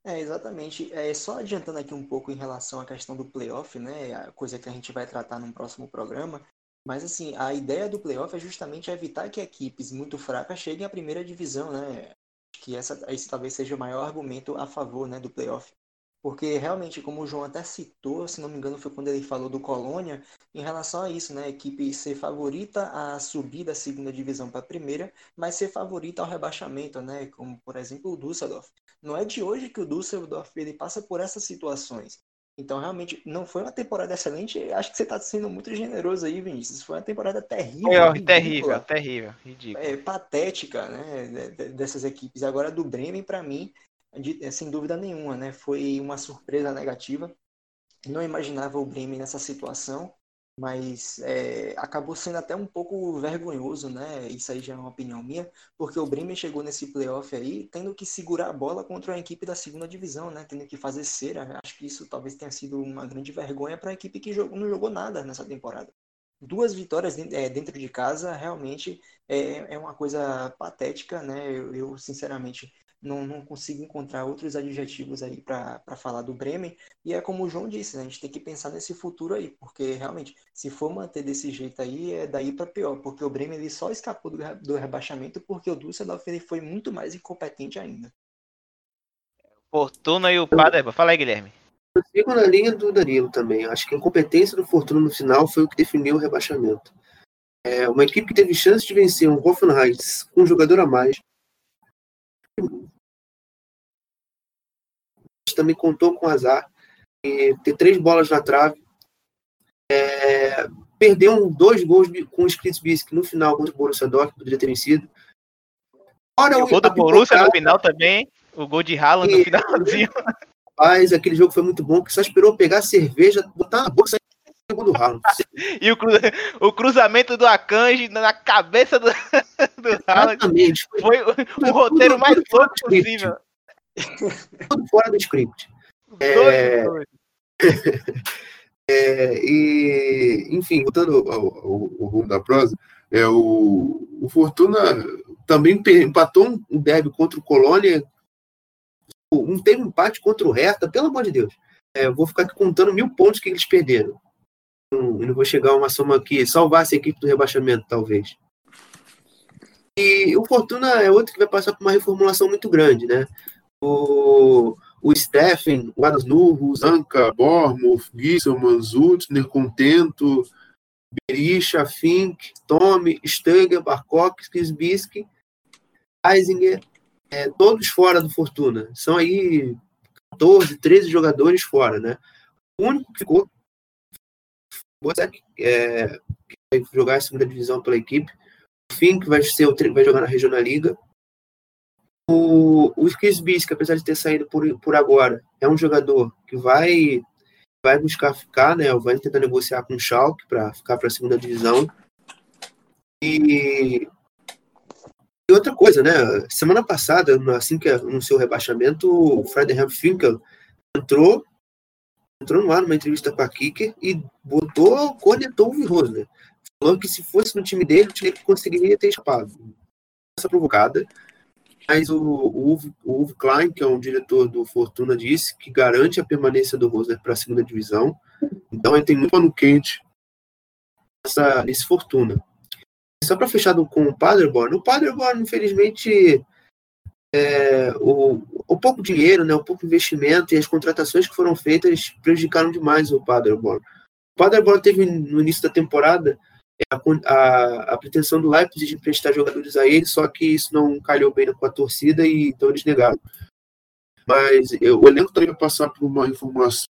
É, exatamente. É, só adiantando aqui um pouco em relação à questão do playoff, né? A coisa que a gente vai tratar num próximo programa. Mas assim, a ideia do playoff é justamente evitar que equipes muito fracas cheguem à primeira divisão, né? que essa, esse talvez seja o maior argumento a favor né, do playoff. Porque realmente, como o João até citou, se não me engano, foi quando ele falou do Colônia, em relação a isso, né? A equipe ser favorita a subir da segunda divisão para a primeira, mas ser favorita ao rebaixamento, né? Como, por exemplo, o Düsseldorf. Não é de hoje que o Düsseldorf ele passa por essas situações. Então, realmente, não foi uma temporada excelente. Acho que você está sendo muito generoso aí, Vinícius. Foi uma temporada terrível. É, terrível, terrível, ridículo. É, patética, né? Dessas equipes. Agora, do Bremen, para mim, de, sem dúvida nenhuma, né? Foi uma surpresa negativa. Não imaginava o Bremen nessa situação mas é, acabou sendo até um pouco vergonhoso, né? Isso aí já é uma opinião minha, porque o Bremen chegou nesse playoff aí tendo que segurar a bola contra uma equipe da segunda divisão, né? Tendo que fazer cera. Acho que isso talvez tenha sido uma grande vergonha para a equipe que jogou, não jogou nada nessa temporada. Duas vitórias é, dentro de casa realmente é, é uma coisa patética, né? Eu sinceramente não, não consigo encontrar outros adjetivos aí para falar do Bremen. E é como o João disse, né? a gente tem que pensar nesse futuro aí, porque realmente, se for manter desse jeito aí, é daí para pior, porque o Bremen ele só escapou do, do rebaixamento porque o Düsseldorf ele foi muito mais incompetente ainda. Fortuna e o Paderborn. Fala aí, Guilherme. Eu sigo na linha do Danilo também. Acho que a incompetência do Fortuna no final foi o que definiu o rebaixamento. É uma equipe que teve chance de vencer um Hoffenheim com um jogador a mais, também contou com azar e ter três bolas na trave. É, perdeu dois gols com o Skritsbisk no final contra o Borussia Dortmund, poderia ter vencido. Ora, o gol do Borussia no final também, o gol de Haaland e, no finalzinho. Mas aquele jogo foi muito bom, que só esperou pegar a cerveja, botar na boca e gol do Haaland. e o, cru, o, cruzamento do Akanji na cabeça do, do Haaland foi o, o roteiro mais louco possível. Tudo fora do script. É... é, e, enfim, voltando ao, ao, ao rumo da prosa, é, o, o Fortuna também empatou um derby contra o Colônia, um teve um empate contra o Hertha, pelo amor de Deus. É, vou ficar aqui contando mil pontos que eles perderam. Não, não vou chegar a uma soma que salvasse a equipe do rebaixamento, talvez. E o Fortuna é outro que vai passar por uma reformulação muito grande, né? O, o Steffen, o Adasnurro, Zanka, Bormuth, Gisselman, Zutner, Contento, Berisha, Fink, Tome, Steger, Barkok, Kisbisk, Eisinger, é, todos fora do Fortuna. São aí 14, 13 jogadores fora, né? O único que ficou é, que vai jogar a segunda divisão pela equipe. O Fink vai, ser, vai jogar na Regional Liga. O, o Skisbisk, apesar de ter saído por, por agora, é um jogador que vai vai buscar ficar, né? Vai tentar negociar com o Schalke para ficar para a segunda divisão. E, e, outra coisa, né? Semana passada, assim que anunciou o rebaixamento, o Frederick Finkel entrou entrou no ar numa entrevista com a Kicker e botou, conectou o Virroso, né? Falou que se fosse no time dele, o time conseguiria ter escapado. Essa provocada. Mas o, o, o Uwe Klein, que é um diretor do Fortuna, disse que garante a permanência do Rosner para a segunda divisão. Então ele tem muito pano quente nessa, nesse Fortuna. Só para fechar com o Paderborn, o Paderborn, infelizmente, é, o, o pouco dinheiro, né, o pouco investimento e as contratações que foram feitas prejudicaram demais o Paderborn. O Paderborn teve no início da temporada a, a, a, pretensão do Leipzig de emprestar jogadores a ele, só que isso não calhou bem com a torcida e então eles negaram. Mas eu, o elenco também vai passar por uma informação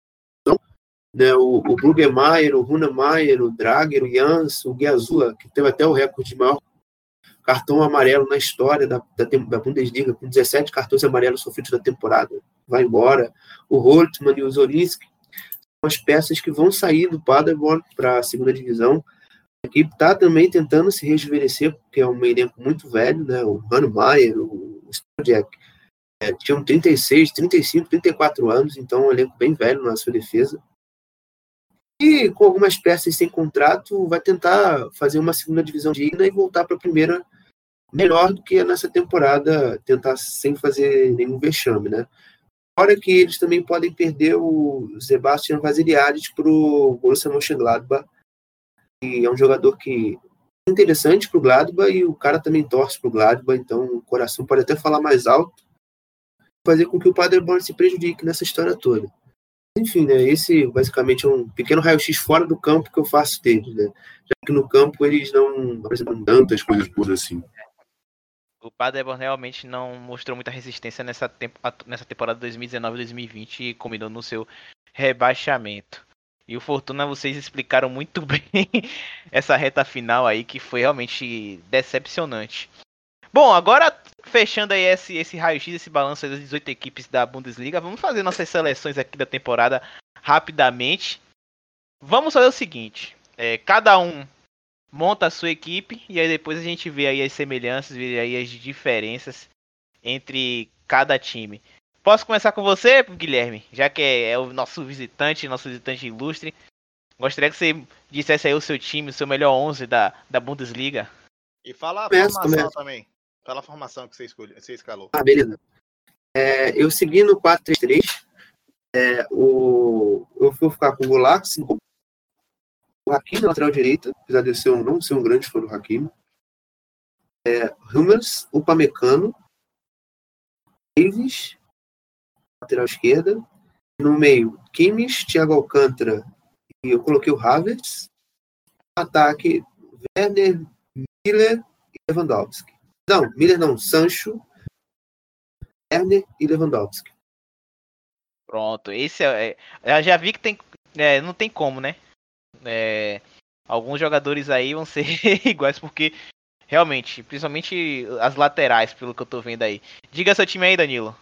né, o, o Brugemeyer, o o Drager, o Jans, o Giazula, que teve até o recorde de maior cartão amarelo na história da, da, da, Bundesliga, com 17 cartões amarelos sofridos da temporada, vai embora. O Holtmann e o Zolinski são as peças que vão sair do Paderborn para a segunda divisão. Equipe está também tentando se rejuvenescer, porque é um elenco muito velho, né? O Hannemeyer, o Stradjak, é, tinham 36, 35, 34 anos, então é um elenco bem velho na sua defesa. E com algumas peças sem contrato, vai tentar fazer uma segunda divisão digna e voltar para a primeira melhor do que nessa temporada, tentar sem fazer nenhum vexame, né? Fora que eles também podem perder o Sebastian Vasiliades para o Borussia Mönchengladbach, que é um jogador que é interessante para o Gladbach e o cara também torce para o Gladbach, então o coração pode até falar mais alto, fazer com que o Paderborn se prejudique nessa história toda. Enfim, né, esse basicamente é um pequeno raio-x fora do campo que eu faço deles, né? Já que no campo eles não apresentam tantas coisas por assim. O Paderborn realmente não mostrou muita resistência nessa, tempo, nessa temporada 2019-2020 e combinou no seu rebaixamento. E o Fortuna, vocês explicaram muito bem essa reta final aí, que foi realmente decepcionante. Bom, agora fechando aí esse, esse raio-x, esse balanço das 18 equipes da Bundesliga, vamos fazer nossas seleções aqui da temporada rapidamente. Vamos fazer o seguinte: é, cada um monta a sua equipe e aí depois a gente vê aí as semelhanças, vê aí as diferenças entre cada time. Posso começar com você, Guilherme? Já que é, é o nosso visitante, nosso visitante ilustre. Gostaria que você dissesse aí o seu time, o seu melhor 11 da, da Bundesliga. E fala a formação também. Fala a formação que você, escolhe, você escalou. Ah, beleza. É, eu segui no 4-3-3. É, o, eu vou ficar com o Golax, o Hakimi na lateral direita, apesar de ser um, não ser um grande fã do Hakimi. É, Hummels, o Pamecano, Davis, lateral esquerda. No meio, Kimmich, Thiago Alcântara e eu coloquei o Havertz. Ataque, Werner, Miller e Lewandowski. Não, Miller não, Sancho, Werner e Lewandowski. Pronto, esse é. é eu já vi que tem. É, não tem como, né? É, alguns jogadores aí vão ser iguais, porque realmente, principalmente as laterais, pelo que eu tô vendo aí. Diga seu time aí, Danilo.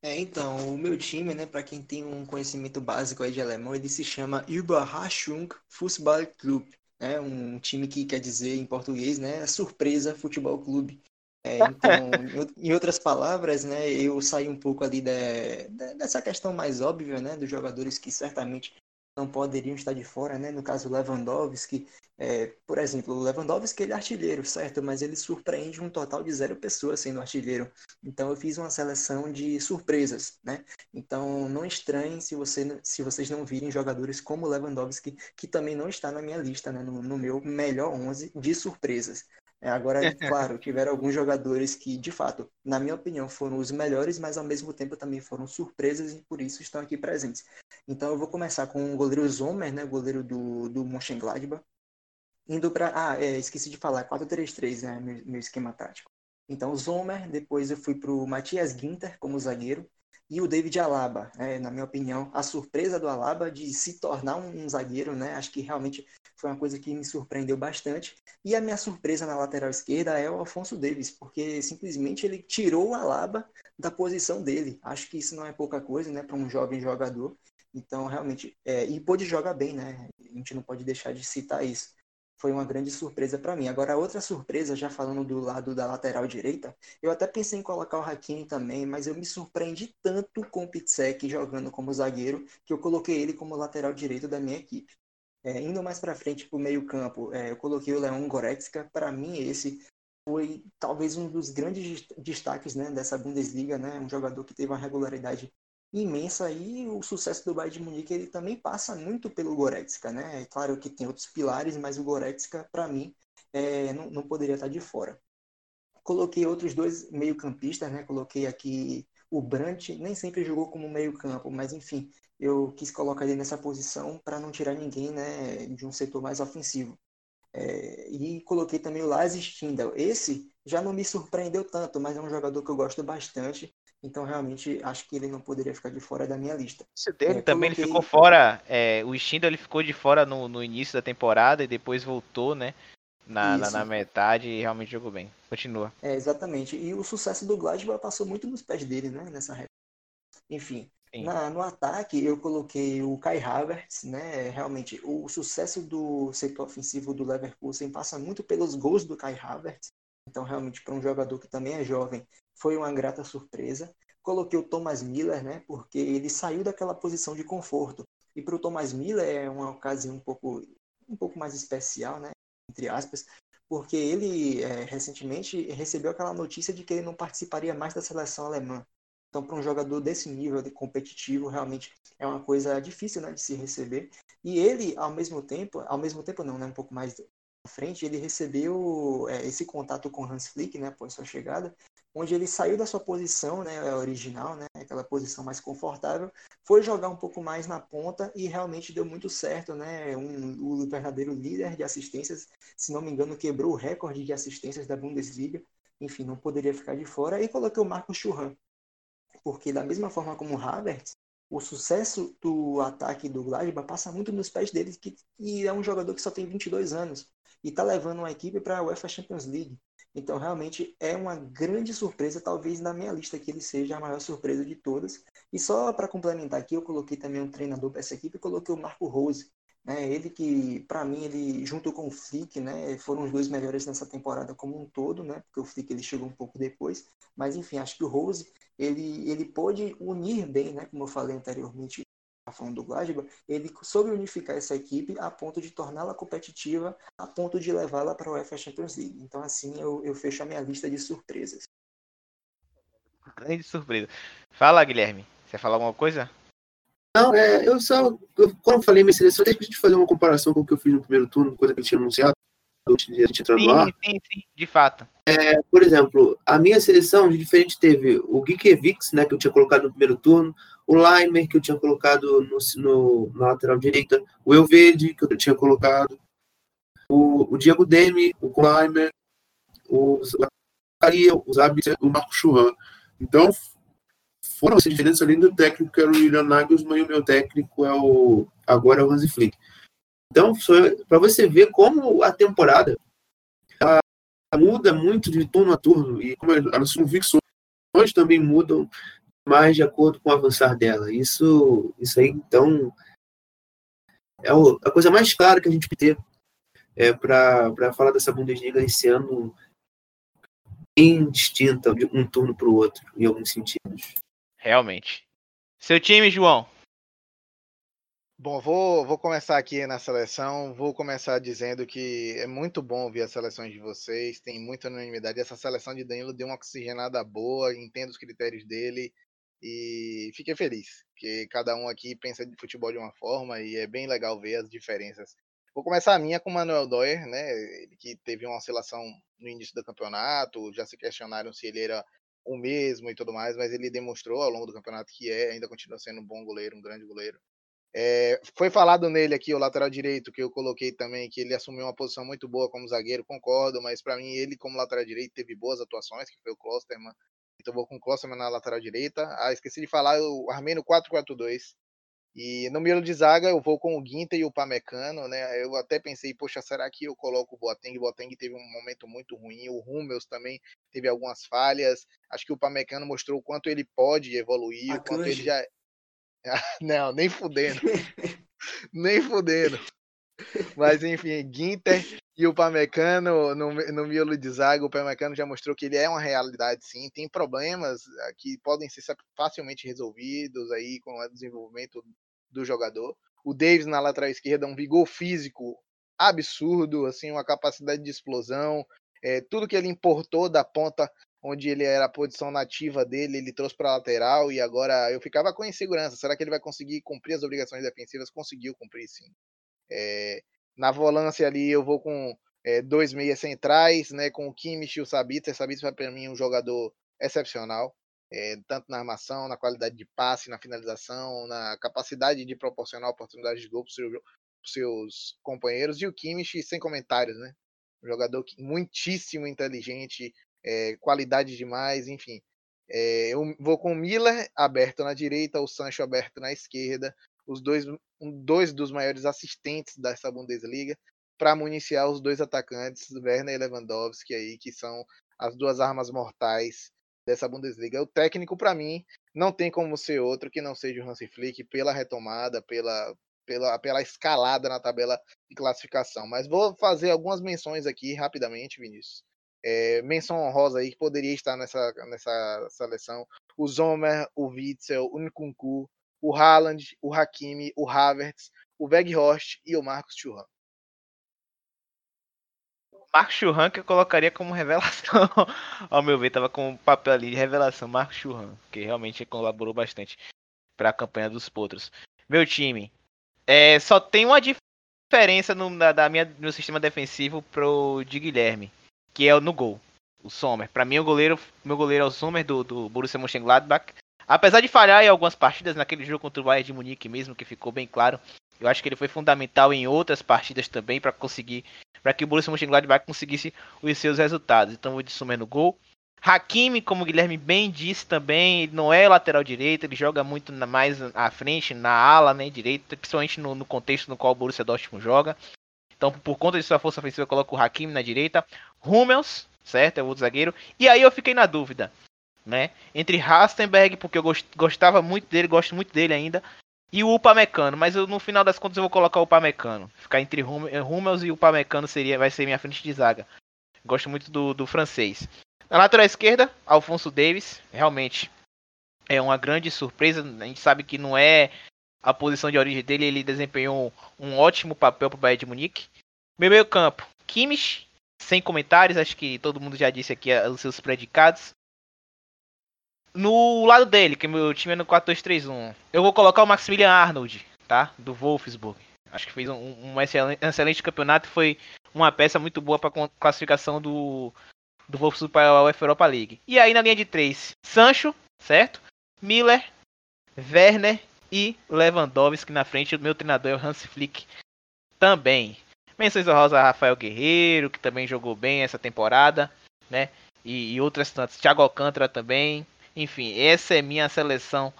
É, então, o meu time, né, para quem tem um conhecimento básico aí de alemão, ele se chama Überraschung Fußball Club né? Um time que quer dizer em português, né? Surpresa Futebol Clube. É, então, em outras palavras, né, eu saí um pouco ali de, dessa questão mais óbvia, né, dos jogadores que certamente não poderiam estar de fora, né? No caso Lewandowski, é, por exemplo, o Lewandowski ele é artilheiro, certo? Mas ele surpreende um total de zero pessoas sendo artilheiro. Então eu fiz uma seleção de surpresas, né? Então não estranhem se, você, se vocês não virem jogadores como Lewandowski, que também não está na minha lista, né? No, no meu melhor 11 de surpresas. É, agora, claro, tiveram alguns jogadores que, de fato, na minha opinião, foram os melhores, mas ao mesmo tempo também foram surpresas e por isso estão aqui presentes. Então eu vou começar com o goleiro Zomer, né, goleiro do, do Mönchengladbach, indo para... Ah, é, esqueci de falar, 4-3-3, né, meu, meu esquema tático. Então, Zomer, depois eu fui para o Matias Ginter como zagueiro, e o David Alaba, né, na minha opinião, a surpresa do Alaba de se tornar um, zagueiro, né, acho que realmente foi uma coisa que me surpreendeu bastante. E a minha surpresa na lateral esquerda é o Alfonso Davis, porque simplesmente ele tirou o Alaba da posição dele. Acho que isso não é pouca coisa, né, para um jovem jogador. Então, realmente, é, e pôde jogar bem, né? A gente não pode deixar de citar isso foi uma grande surpresa para mim. Agora, outra surpresa, já falando do lado da lateral direita, eu até pensei em colocar o Hakimi também, mas eu me surpreendi tanto com o Pitsek jogando como zagueiro que eu coloquei ele como lateral direito da minha equipe. É, indo mais para frente para o meio campo, é, eu coloquei o Leon Goretzka. Para mim, esse foi talvez um dos grandes destaques né, dessa Bundesliga, né? um jogador que teve uma regularidade imensa e o sucesso do Bayern de Munique ele também passa muito pelo Goretzka, né? É claro que tem outros pilares, mas o Goretzka para mim é, não, não poderia estar de fora. Coloquei outros dois meio-campistas, né? Coloquei aqui o Brandt, nem sempre jogou como meio-campo, mas enfim, eu quis colocar ele nessa posição para não tirar ninguém, né, de um setor mais ofensivo. É, e coloquei também o Lars Stindl. Esse já não me surpreendeu tanto, mas é um jogador que eu gosto bastante Então, realmente, acho que ele não poderia ficar de fora da minha lista. Isso dele é, também coloquei... ele ficou fora. É, o Stindl ele ficou de fora no, no início da temporada e depois voltou, né? Na, na, na, metade e realmente jogou bem. Continua. É, exatamente. E o sucesso do Gladbach passou muito nos pés dele, né? Nessa reta. Enfim, na, no ataque eu coloquei o Kai Havertz, né? Realmente, o sucesso do setor ofensivo do Leverkusen passa muito pelos gols do Kai Havertz. Então, realmente, para um jogador que também é jovem, foi uma grata surpresa. Coloquei o Thomas Miller, né? Porque ele saiu daquela posição de conforto. E para o Thomas Miller é uma ocasião um pouco, um pouco mais especial, né? Entre aspas, porque ele é, recentemente recebeu aquela notícia de que ele não participaria mais da seleção alemã. Então, para um jogador desse nível de competitivo, realmente é uma coisa difícil né, de se receber. E ele, ao mesmo tempo, ao mesmo tempo não, né, um pouco mais frente, ele recebeu é, esse contato com Hans Flick, né, após sua chegada, onde ele saiu da sua posição né, original, né, aquela posição mais confortável, foi jogar um pouco mais na ponta e realmente deu muito certo. Né, um, o verdadeiro líder de assistências, se não me engano, quebrou o recorde de assistências da Bundesliga. Enfim, não poderia ficar de fora. E coloquei o Marco Churran, porque da mesma forma como o Havertz, o sucesso do ataque do Gladbach passa muito nos pés dele, que, e é um jogador que só tem 22 anos e está levando uma equipe para a UEFA Champions League. Então, realmente é uma grande surpresa, talvez na minha lista que ele seja a maior surpresa de todas. E só para complementar aqui, eu coloquei também um treinador para essa equipe, coloquei o Marco Rose, né? Ele que, para mim, ele junto com o Flick, né, foram os dois melhores nessa temporada como um todo, né? Porque o Flick ele chegou um pouco depois, mas enfim, acho que o Rose ele ele pôde unir bem, né? Como eu falei anteriormente, falando do Gladbach, ele soube unificar essa equipe a ponto de torná-la competitiva, a ponto de levá-la para o UEFA Champions League. Então, assim, eu, eu fecho a minha lista de surpresas. Grande surpresa. Fala, Guilherme. Você falar alguma coisa? Não, é, eu só. Eu, quando eu falei minha seleção, que a gente fazer uma comparação com o que eu fiz no primeiro turno, coisa que ele tinha anunciado, antes de a gente entrar no ar. Sim, sim, de fato. É, por exemplo, a minha seleção de diferente teve o Gikevix, né, que eu tinha colocado no primeiro turno, o Leimer, que eu tinha colocado no, no, na lateral direita, o Elvede, que eu tinha colocado, o, o Diego Demi, o Leimer, o Zacaria, o Zabit, o Marco Churran. Então, foram essas diferenças além do técnico, que era o Julian Nagelsmann, e o meu técnico é o agora é o Hansi Flick. Então, para você ver como a temporada muda muito de turno a turno e como as convicções também mudam mais de acordo com o avançar dela. Isso, isso aí, então, é a coisa mais clara que a gente ter é, para falar dessa Bundesliga esse ano bem distinta de um turno para o outro, em alguns sentidos. Realmente. Seu time, João? Bom, vou, vou começar aqui na seleção. Vou começar dizendo que é muito bom ver as seleções de vocês, tem muita unanimidade. Essa seleção de Danilo deu uma oxigenada boa, entendo os critérios dele e fiquei feliz, porque cada um aqui pensa de futebol de uma forma e é bem legal ver as diferenças. Vou começar a minha com o Manuel Doyer, né? Ele que teve uma oscilação no início do campeonato, já se questionaram se ele era o mesmo e tudo mais, mas ele demonstrou ao longo do campeonato que é, ainda continua sendo um bom goleiro, um grande goleiro. É, foi falado nele aqui, o lateral direito, que eu coloquei também, que ele assumiu uma posição muito boa como zagueiro, concordo, mas para mim ele, como lateral direito, teve boas atuações, que foi o Klosterman. Então vou com o Klosterman na lateral direita. Ah, esqueci de falar, eu armei no 4-4-2. E no meio de zaga eu vou com o Guinta e o Pamecano, né? Eu até pensei, poxa, será que eu coloco o Boateng? O Boateng teve um momento muito ruim, o Hummels também teve algumas falhas. Acho que o Pamecano mostrou o quanto ele pode evoluir, o quanto ele já Não, nem fudendo. nem fudendo. Mas enfim, Ginter e o Pamecano no, no miolo de zaga, o Pamecano já mostrou que ele é uma realidade sim, tem problemas ah, que podem ser facilmente resolvidos aí com o desenvolvimento do jogador. O Davis na lateral esquerda, um vigor físico absurdo, assim, uma capacidade de explosão, é, tudo que ele importou da ponta onde ele era a posição nativa dele, ele trouxe para lateral e agora eu ficava com insegurança. Será que ele vai conseguir cumprir as obrigações defensivas? Conseguiu cumprir, sim. É, na volância ali eu vou com é, dois meias centrais, né, com o Kimmich e o Sabitzer. Sabitzer para mim um jogador excepcional, é, tanto na armação, na qualidade de passe, na finalização, na capacidade de proporcionar oportunidades de gol para os seus companheiros. E o Kimmich, sem comentários, né? Um jogador muitíssimo inteligente, é, qualidade demais, enfim. Eu vou com o Miller aberto na direita, o Sancho aberto na esquerda, os dois, dois dos maiores assistentes dessa Bundesliga, para municiar os dois atacantes, Werner e Lewandowski, aí, que são as duas armas mortais dessa Bundesliga. O técnico, para mim, não tem como ser outro que não seja o Hansi Flick pela retomada, pela, pela, pela escalada na tabela de classificação. Mas vou fazer algumas menções aqui rapidamente, Vinícius. É, menção honrosa aí que poderia estar nessa, nessa seleção. O Zomer, o Witzel, o Nkunku, o Haaland, o Hakimi, o Havertz, o Weghorst e o Marcos Thuram. Marcos Churran que eu colocaria como revelação. Ao meu ver, tava com um papel ali de revelação. Marcos Churran, que realmente colaborou bastante para a campanha dos Potros. Meu time. É, só tem uma diferença no da, da minha, no sistema defensivo pro de Guilherme, que é no gol. O Sommer. Para mim, o goleiro, meu goleiro é o Sommer do, do Borussia Mönchengladbach. Apesar de falhar em algumas partidas, naquele jogo contra o Bayern de Munique mesmo, que ficou bem claro, eu acho que ele foi fundamental em outras partidas também para conseguir para que o Borussia Mönchengladbach conseguisse os seus resultados. Então de Sommer no gol. Hakimi, como o Guilherme bem disse também, ele não é lateral direito, ele joga muito mais à frente, na ala né, direita, principalmente no, no, contexto no qual o Borussia Dortmund joga. Então, por conta de sua força ofensiva, eu coloco o Hakimi na direita. Hummels, certo, é o outro zagueiro. E aí eu fiquei na dúvida, né, entre Rastenberg, porque eu gostava muito dele, gosto muito dele ainda, e o Upamecano, mas eu, no final das contas eu vou colocar o Upamecano. Ficar entre Hummels e o Upamecano seria, vai ser minha frente de zaga. Gosto muito do, do francês. Na lateral esquerda, Alfonso Davis, realmente é uma grande surpresa. A gente sabe que não é a posição de origem dele, ele desempenhou um ótimo papel para o Bayern de Munique. Meu meio campo, Kimmich, sem comentários, acho que todo mundo já disse aqui os seus predicados. No lado dele, que meu time é no 4-2-3-1, eu vou colocar o Maximilian Arnold, tá? Do Wolfsburg. Acho que fez um, um excelente, campeonato e foi uma peça muito boa para classificação do, do Wolfsburg para a UEFA Europa League. E aí na linha de 3, Sancho, certo? Miller, Werner e Lewandowski na frente. O meu treinador é o Hans Flick também. Menções honrosas a Rafael Guerreiro, que também jogou bem essa temporada, né? E, e outras tantas. Thiago Alcântara também. Enfim, essa é minha seleção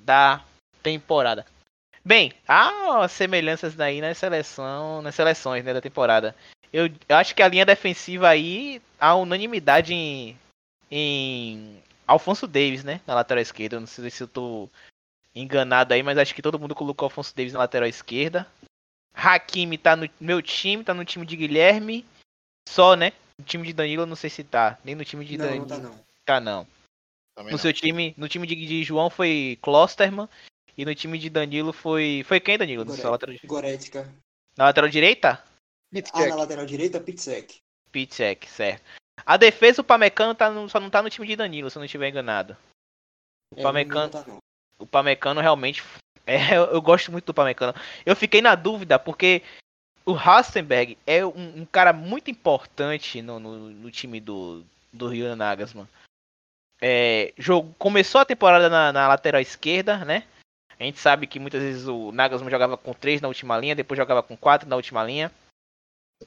da temporada. Bem, há semelhanças daí na seleção, nas seleções né, da temporada. Eu, eu, acho que a linha defensiva aí há unanimidade em, em Alfonso Davis, né, na lateral esquerda. Eu não sei se eu tô enganado aí, mas acho que todo mundo colocou Alfonso Davis na lateral esquerda. Hakimi tá no meu time, tá no time de Guilherme. Só, né? No time de Danilo eu não sei se tá. Nem no time de não, Danilo. Não tá não. Tá não. Também no não. seu time, no time de, de, João foi Klosterman e no time de Danilo foi foi quem Danilo? Gore... lateral... Goretzka. Na lateral direita? Ah, na lateral direita, Pitzek. Pitzek, certo. A defesa o Pamecano tá no, só não tá no time de Danilo, se eu não estiver enganado. O é, Pamecano, tá, o Pamecano realmente é, eu, gosto muito do Pamecano. Eu fiquei na dúvida porque o Rastenberg é um, um cara muito importante no, no, no, time do, do Rio Nagasman é, jogo, começou a temporada na, na, lateral esquerda, né? A gente sabe que muitas vezes o Nagelsmann jogava com três na última linha, depois jogava com quatro na última linha.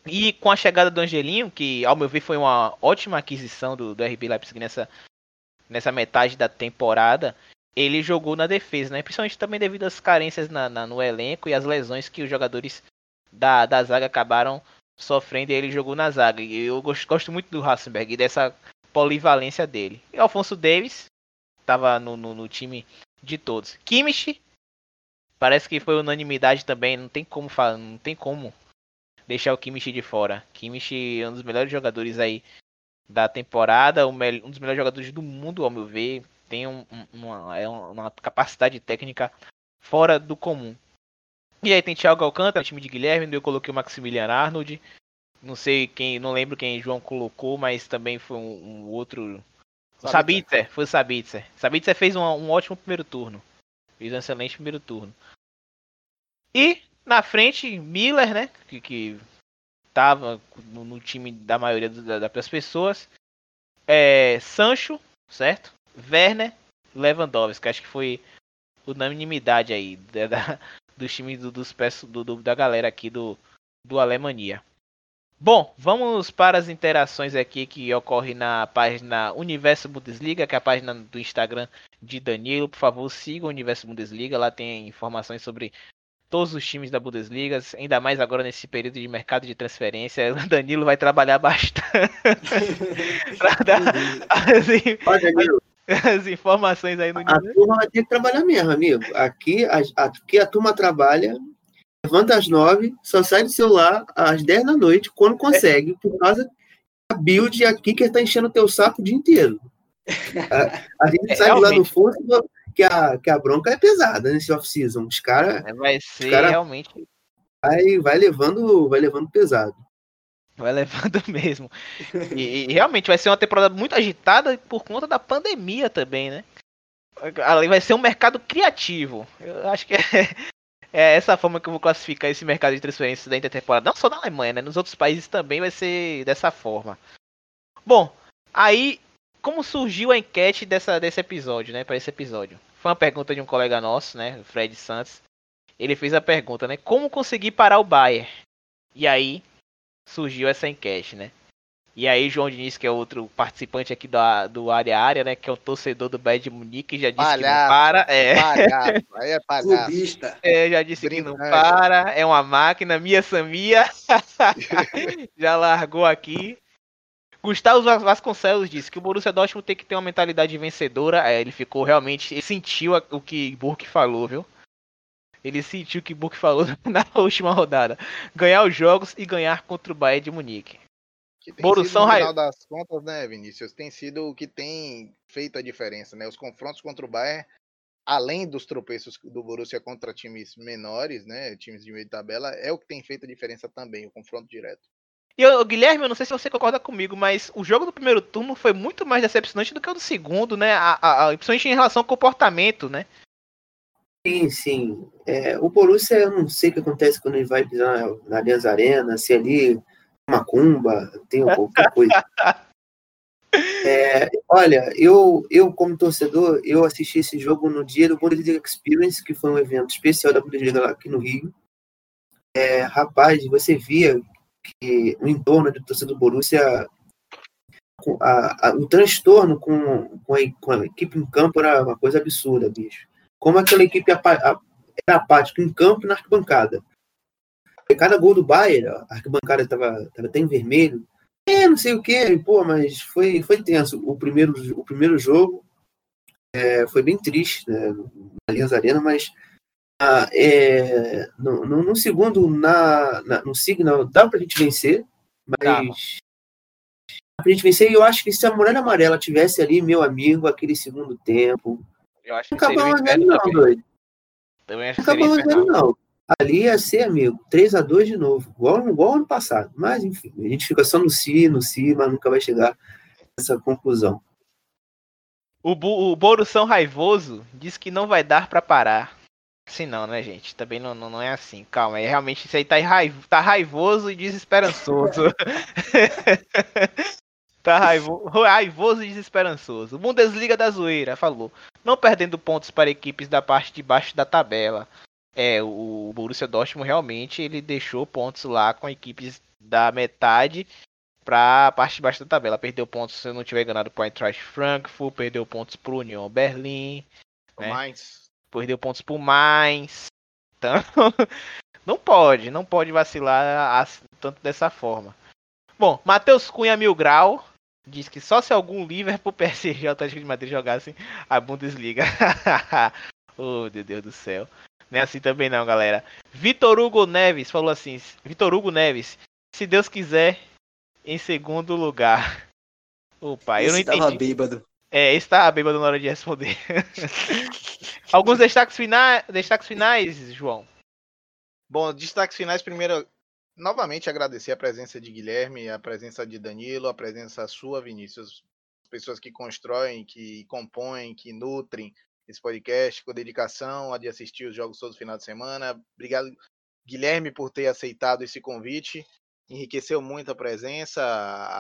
E com a chegada do Angelinho, que ao meu ver foi uma ótima aquisição do, do RB Leipzig nessa, nessa metade da temporada, ele jogou na defesa, né? Principalmente também devido às carências na, na, no elenco e as lesões que os jogadores da, da zaga acabaram sofrendo e ele jogou na zaga. E eu gosto, gosto muito do Hassenberg e dessa polivalência dele. E Alfonso Davis estava no, no, no, time de todos. Kimmich parece que foi unanimidade também, não tem como falar, não tem como deixar o Kimmich de fora. Kimmich é um dos melhores jogadores aí da temporada, um, dos melhores jogadores do mundo, ao meu ver, tem um, uma, é uma capacidade técnica fora do comum. E aí tem Thiago Alcântara, time de Guilherme, eu coloquei o Maximilian Arnold, não sei quem, não lembro quem João colocou, mas também foi um, um outro. O Sabitzer, foi o Sabitzer. Sabitzer fez um, um ótimo primeiro turno. Fez um excelente primeiro turno. E na frente, Miller, né? Que, que tava no, no time da maioria da, das pessoas. É, Sancho, certo? Werner, Lewandowski. Acho que foi unanimidade aí da, da, dos times do, dos do, do, da galera aqui do, do Alemanha. Bom, vamos para as interações aqui que ocorrem na página Universo Bundesliga, que é a página do Instagram de Danilo. Por favor, siga o Universo Bundesliga, lá tem informações sobre todos os times da Bundesliga, ainda mais agora nesse período de mercado de transferência. O Danilo vai trabalhar bastante para dar as, as, informações aí no A turma vai ter que trabalhar mesmo, amigo. Aqui a, aqui a turma trabalha levanta às nove, só sai do celular às dez da noite, quando consegue, por causa da build aqui que está enchendo o teu saco o dia inteiro. A, a gente é, sabe lá no que a, que a bronca é pesada nesse off-season. Os caras. É, vai ser cara realmente. Vai, vai, levando, vai levando pesado. Vai levando mesmo. E, e, realmente vai ser uma temporada muito agitada por conta da pandemia também, né? Ali vai ser um mercado criativo. Eu acho que é, é essa forma que eu vou classificar esse mercado de transferências da intertemporada. Não só na Alemanha, né? Nos outros países também vai ser dessa forma. Bom, aí, como surgiu a enquete dessa, desse episódio, né? Para esse episódio? Foi uma pergunta de um colega nosso, né? Fred Santos. Ele fez a pergunta, né? Como conseguir parar o Bayern? E aí surgiu essa enquete, né? E aí, João Diniz, que é outro participante aqui do, do Área Área, né? Que é o torcedor do Bayern de Munique, já disse palhaço, que não para. É. Palhaço, aí é palhaço. É, já disse que não para, é uma máquina. Mia Samia já largou aqui. Gustavo Vasconcelos disse que o Borussia Dortmund tem que ter uma mentalidade vencedora. É, ele ficou realmente. Ele sentiu o que Burke falou, viu? Ele sentiu o que Burke falou na última rodada. Ganhar os jogos e ganhar contra o Bayern de Munique. Que tem Borussão sido, no final das contas, né, Vinícius, tem sido o que tem feito a diferença, né? Os confrontos contra o Bayern, além dos tropeços do Borussia contra times menores, né, times de meio de tabela, é o que tem feito a diferença também, o confronto direto. E eu, Guilherme, eu não sei se você concorda comigo, mas o jogo do primeiro turno foi muito mais decepcionante do que o do segundo, né? A, a, a, principalmente em relação ao comportamento, né? Sim, sim. É, o Borussia, eu não sei o que acontece quando ele vai pisar na, na Allianz Arena, se ali macumba, tem qualquer coisa. É, olha, eu, eu como torcedor, eu assisti esse jogo no dia do Bundesliga Experience, que foi um evento especial da Bundesliga lá aqui no Rio. É, rapaz, você via que o entorno do torcedor do Borussia, a, a, o transtorno com, com a, com, a, equipe em campo era uma coisa absurda, bicho. Como aquela equipe era apática em campo e na arquibancada cada gol do Bayern, a arquibancada estava tava até em vermelho. É, não sei o que, pô, mas foi, foi tenso. O primeiro, o primeiro jogo é, foi bem triste, né, na Linhas Arena, mas ah, é, no, no, no, segundo, na, na, no Signal, dá pra gente vencer, mas dá pra gente vencer. E eu acho que se a Muralha Amarela tivesse ali, meu amigo, aquele segundo tempo. Eu acho que não acabava vendo, não, doido. Não acabava vendo, não ali ia ser, amigo, 3 a 2 de novo, igual, igual ano passado. Mas, enfim, a gente fica só no si, no si, mas nunca vai chegar essa conclusão. O, o Borussão Raivoso diz que não vai dar para parar. Assim não, né, gente? Também não, não, não, é assim. Calma, é realmente isso aí tá, raivo, tá raivoso e desesperançoso. tá raivo, raivoso e desesperançoso. Bundesliga da Zoeira falou. Não perdendo pontos para equipes da parte de baixo da tabela. É, o Borussia Dortmund realmente ele deixou pontos lá com equipes da metade para a parte de baixo da tabela. Perdeu pontos, se eu não tiver enganado, para o Eintracht Frankfurt, perdeu pontos para o Union Berlim. Né? Mais. Perdeu pontos para o Mainz. Então, não pode, não pode vacilar assim, tanto dessa forma. Bom, Matheus Cunha Mil Grau diz que só se algum Liverpool, PSG e Atlético de Madrid jogassem a Bundesliga. oh, meu Deus do céu. Não é assim também não, galera. Vitor Hugo Neves falou assim: Vitor Hugo Neves, se Deus quiser, em segundo lugar. Opa, eu não entendi. Estava bêbado. É, estava bêbado na hora de responder. Alguns destaques finais, destaques finais, João. Bom, destaques finais primeiro, novamente agradecer a presença de Guilherme, a presença de Danilo, a presença sua, Vinícius, pessoas que constroem, que compõem, que nutrem esse podcast com dedicação, a de assistir os jogos todos final de semana. Obrigado, Guilherme, por ter aceitado esse convite. Enriqueceu muito a presença,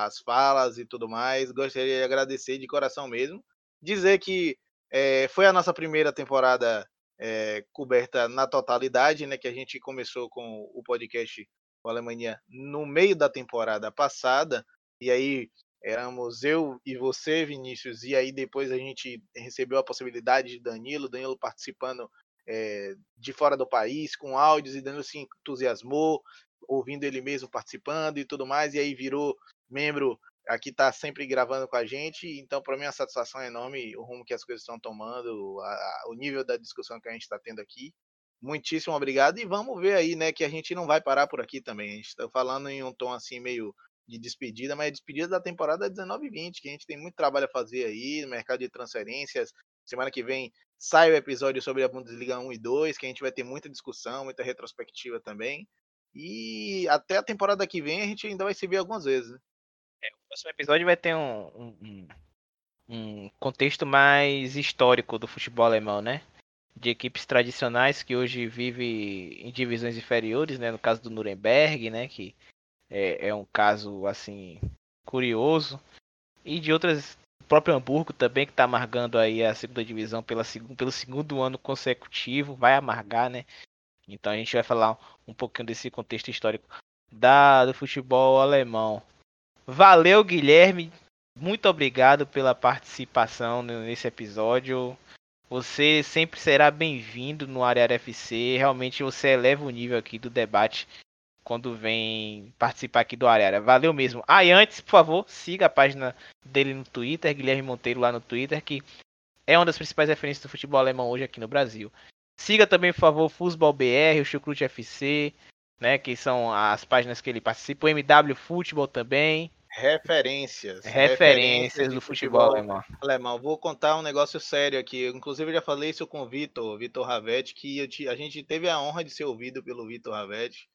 as falas e tudo mais. Gostaria de agradecer de coração mesmo. Dizer que é, foi a nossa primeira temporada é, coberta na totalidade, né? Que a gente começou com o podcast o Alemanha no meio da temporada passada, e aí éramos eu e você, Vinícius, e aí depois a gente recebeu a possibilidade de Danilo, Danilo participando é, de fora do país, com áudios, e Danilo se entusiasmou, ouvindo ele mesmo participando e tudo mais, e aí virou membro aqui está sempre gravando com a gente, então para mim é uma satisfação enorme o rumo que as coisas estão tomando, a, a, o nível da discussão que a gente está tendo aqui. Muitíssimo obrigado e vamos ver aí, né, que a gente não vai parar por aqui também. A gente está falando em um tom assim meio de despedida, mas é despedida da temporada 19 20, que a gente tem muito trabalho a fazer aí no mercado de transferências. Semana que vem sai o episódio sobre a Bundesliga 1 e 2, que a gente vai ter muita discussão, muita retrospectiva também. E até a temporada que vem a gente ainda vai se ver algumas vezes. Né? É, o próximo episódio vai ter um, um, um, contexto mais histórico do futebol alemão, né? De equipes tradicionais que hoje vivem em divisões inferiores, né? No caso do Nuremberg, né? Que é, é um caso assim curioso. E de outras, o próprio Hamburgo também que está amargando aí a segunda divisão pela, pelo segundo ano consecutivo, vai amargar, né? Então a gente vai falar um pouquinho desse contexto histórico da, do futebol alemão. Valeu, Guilherme. Muito obrigado pela participação nesse episódio. Você sempre será bem-vindo no Área FC. Realmente você eleva o nível aqui do debate quando vem participar aqui do Área. Valeu mesmo. Ah, e antes, por favor, siga a página dele no Twitter, Guilherme Monteiro lá no Twitter, que é uma das principais referências do futebol alemão hoje aqui no Brasil. Siga também, por favor, o Futebol BR, o Chucrute FC, né, que são as páginas que ele participa, o MW Futebol também. Referências. Referências, do futebol, futebol alemão. alemão. Vou contar um negócio sério aqui. Inclusive, eu já falei isso com o Vitor, Vitor Ravetti, que a gente teve a honra de ser ouvido pelo Vitor Ravetti.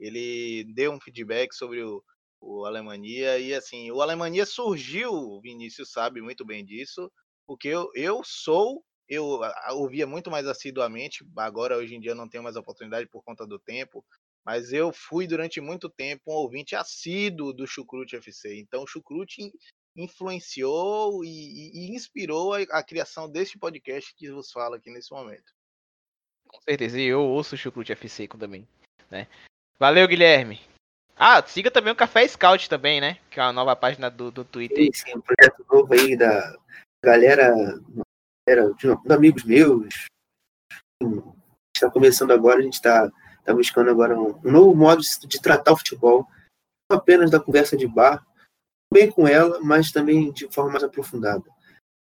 Ele deu um feedback sobre o, o Alemanha e assim, o Alemanha surgiu, o Vinícius sabe muito bem disso, porque eu, eu sou, eu ouvia muito mais assiduamente, agora hoje em dia não tenho mais oportunidade por conta do tempo, mas eu fui durante muito tempo um ouvinte assíduo do Chucrute FC. Então, o Chucrute influenciou e, e inspirou a, a, criação deste podcast que vos fala aqui nesse momento. Com certeza, e eu ouço o Chucrute FC também, né? Valeu, Guilherme. Ah, siga também o Café Scout também, né? Que é uma nova página do, do Twitter. Sim, sim, um projeto novo aí da galera, galera de amigos meus. Está começando agora, a gente está está buscando agora um, um, novo modo de, de, tratar o futebol, não apenas da conversa de bar, bem com ela, mas também de forma mais aprofundada.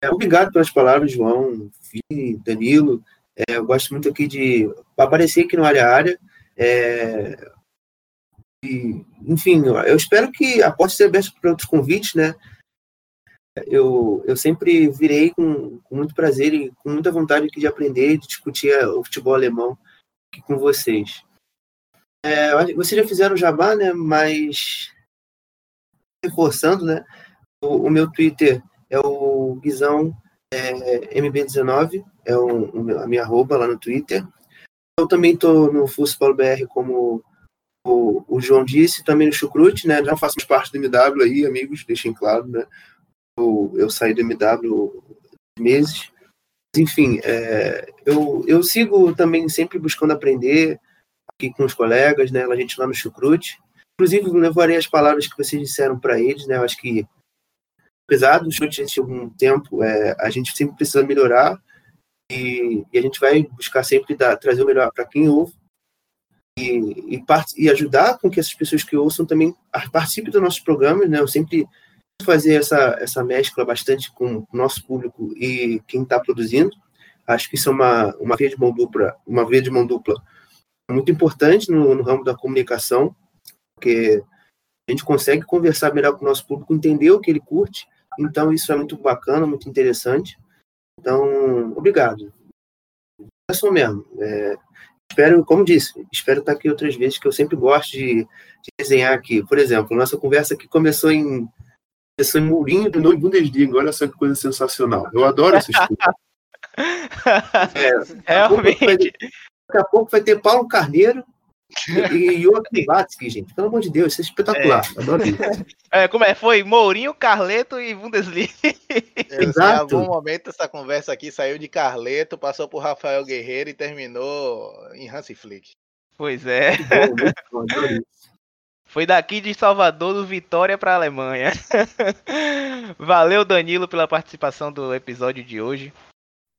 É, obrigado pelas palavras, João, Vini, Danilo. É, eu gosto muito aqui de aparecer aqui no área área. É, enfim, eu espero que a porta seja aberta para outros convites, né? Eu, eu sempre virei com, com muito prazer e com muita vontade de aprender e de discutir o futebol alemão aqui com vocês. É, vocês já fizeram jabá, né? Mas reforçando, né? O, o meu Twitter é o Guizão é, MB19, é o, o, a minha arroba lá no Twitter. Eu também estou no Futebol BR, como o, o, João disse, também no Chucrute, né? Já faço parte do MW aí, amigos, deixem claro, né? Eu, eu saí do MW meses. Enfim, é, eu, eu sigo também sempre buscando aprender, aqui com os colegas, né? A gente lá no Chucrute. Inclusive, levarei as palavras que vocês disseram para eles, né? Eu acho que, apesar do chute de algum tempo, é, a gente sempre precisa melhorar e, e, a gente vai buscar sempre dar, trazer o melhor para quem ouve e, part, e, ajudar com que essas pessoas que ouçam também participem dos nossos programas, né? Eu sempre fazer essa, essa mescla bastante com o nosso público e quem está produzindo. Acho que isso é uma, uma via de mão dupla, uma via de mão dupla muito importante no, no ramo da comunicação, porque a gente consegue conversar melhor com o nosso público, entender o que ele curte. Então, isso é muito bacana, muito interessante. Então, obrigado. É só mesmo. É, espero, como disse, espero estar aqui outras vezes, que eu sempre gosto de, de desenhar aqui. Por exemplo, nossa conversa aqui começou em começou em Mourinho do Bundesliga. Olha só que coisa sensacional. Eu adoro essas coisas. É, Realmente. Daqui a pouco vai ter Paulo Carneiro e Joaquim Batsky, gente. Pelo amor de Deus, isso é espetacular. É. Adoro isso. É, como é? Foi Mourinho, Carleto e Bundesliga. Exato. Em algum momento essa conversa aqui saiu de Carleto, passou por Rafael Guerreiro e terminou em Hansi Flick. Pois é. Bom, muito bom, Foi daqui de Salvador do Vitória para a Alemanha. Valeu, Danilo, pela participação do episódio de hoje.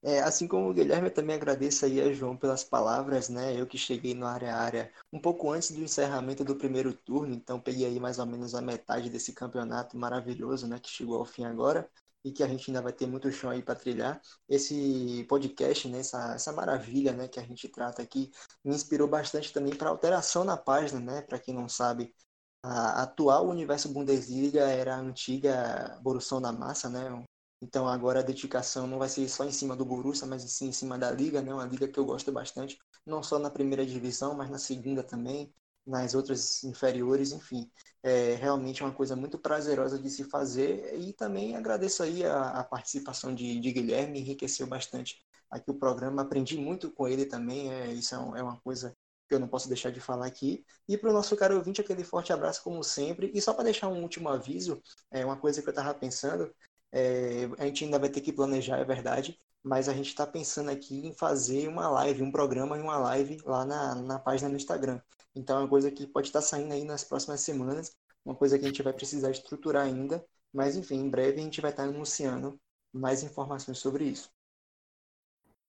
É, assim como o Guilherme, eu também agradeço aí a João pelas palavras, né? Eu que cheguei no área área um pouco antes do encerramento do primeiro turno, então peguei aí mais ou menos a metade desse campeonato maravilhoso, né? Que chegou ao fim agora e que a gente ainda vai ter muito chão aí para trilhar. Esse podcast, né? Essa, essa maravilha, né? Que a gente trata aqui me inspirou bastante também para alteração na página, né? Para quem não sabe, a atual universo Bundesliga era a antiga Borussia da Massa, né? Então agora a dedicação não vai ser só em cima do Borussia, mas sim em cima da liga, né? Uma liga que eu gosto bastante, não só na primeira divisão, mas na segunda também, nas outras inferiores, enfim. É realmente uma coisa muito prazerosa de se fazer e também agradeço aí a, a participação de, de, Guilherme, enriqueceu bastante aqui o programa, aprendi muito com ele também, é, isso é, um, é uma coisa que eu não posso deixar de falar aqui. E para o nosso caro ouvinte, aquele forte abraço como sempre. E só para deixar um último aviso, é uma coisa que eu estava pensando, é, a gente ainda vai ter que planejar, é verdade, mas a gente está pensando aqui em fazer uma live, um programa e uma live lá na, na página no Instagram. Então é uma coisa que pode estar tá saindo aí nas próximas semanas, uma coisa que a gente vai precisar estruturar ainda, mas enfim, em breve a gente vai estar tá anunciando mais informações sobre isso.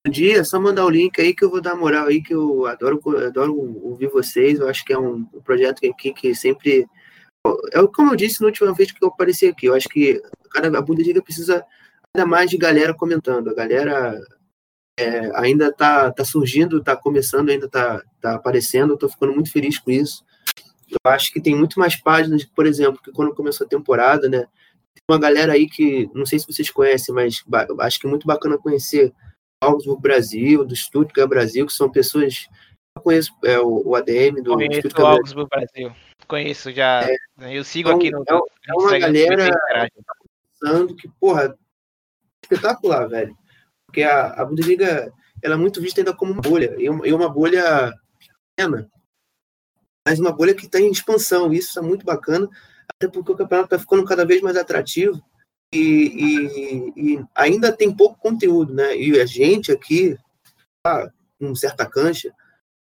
Um dia, é só mandar o link aí que eu vou dar moral aí, que eu adoro, adoro ouvir vocês. Eu acho que é um projeto aqui que sempre. É como eu disse na última vez que eu apareci aqui, eu acho que a Bundesliga precisa ainda mais de galera comentando. A galera é, ainda tá, tá surgindo, tá começando, ainda tá, tá aparecendo. Eu tô ficando muito feliz com isso. Eu acho que tem muito mais páginas, por exemplo, que quando começou a temporada, né? Tem uma galera aí que, não sei se vocês conhecem, mas acho que é muito bacana conhecer Augsburg Brasil, do Stuttgart Brasil, que são pessoas. Eu conheço é, o, o ADM do conheço Stuttgart Augsburg Brasil. Conheço já. É, eu sigo aqui no. É uma galera que, porra, espetacular, velho. Porque a, a Bundesliga ela é muito vista ainda como uma bolha, e uma, bolha pequena, mas uma bolha que está em expansão. Isso é muito bacana, até porque o campeonato está ficando cada vez mais atrativo e, e, e, ainda tem pouco conteúdo, né? E a gente aqui, tá, com certa cancha,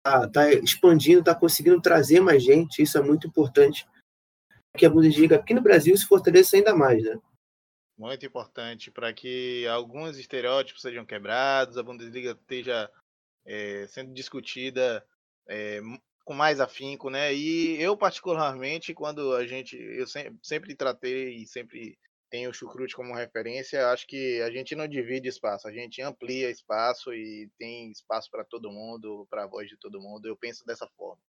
tá, tá expandindo, tá conseguindo trazer mais gente. Isso é muito importante. Que a Bundesliga aqui no Brasil se fortaleça ainda mais, né? Muito importante para que alguns estereótipos sejam quebrados, a Bundesliga esteja é, sendo discutida é, com mais afinco, né? E eu particularmente, quando a gente, eu sempre, sempre tratei e sempre tem o chucrute como referência, acho que a gente não divide espaço, a gente amplia espaço e tem espaço para todo mundo, para a voz de todo mundo. Eu penso dessa forma.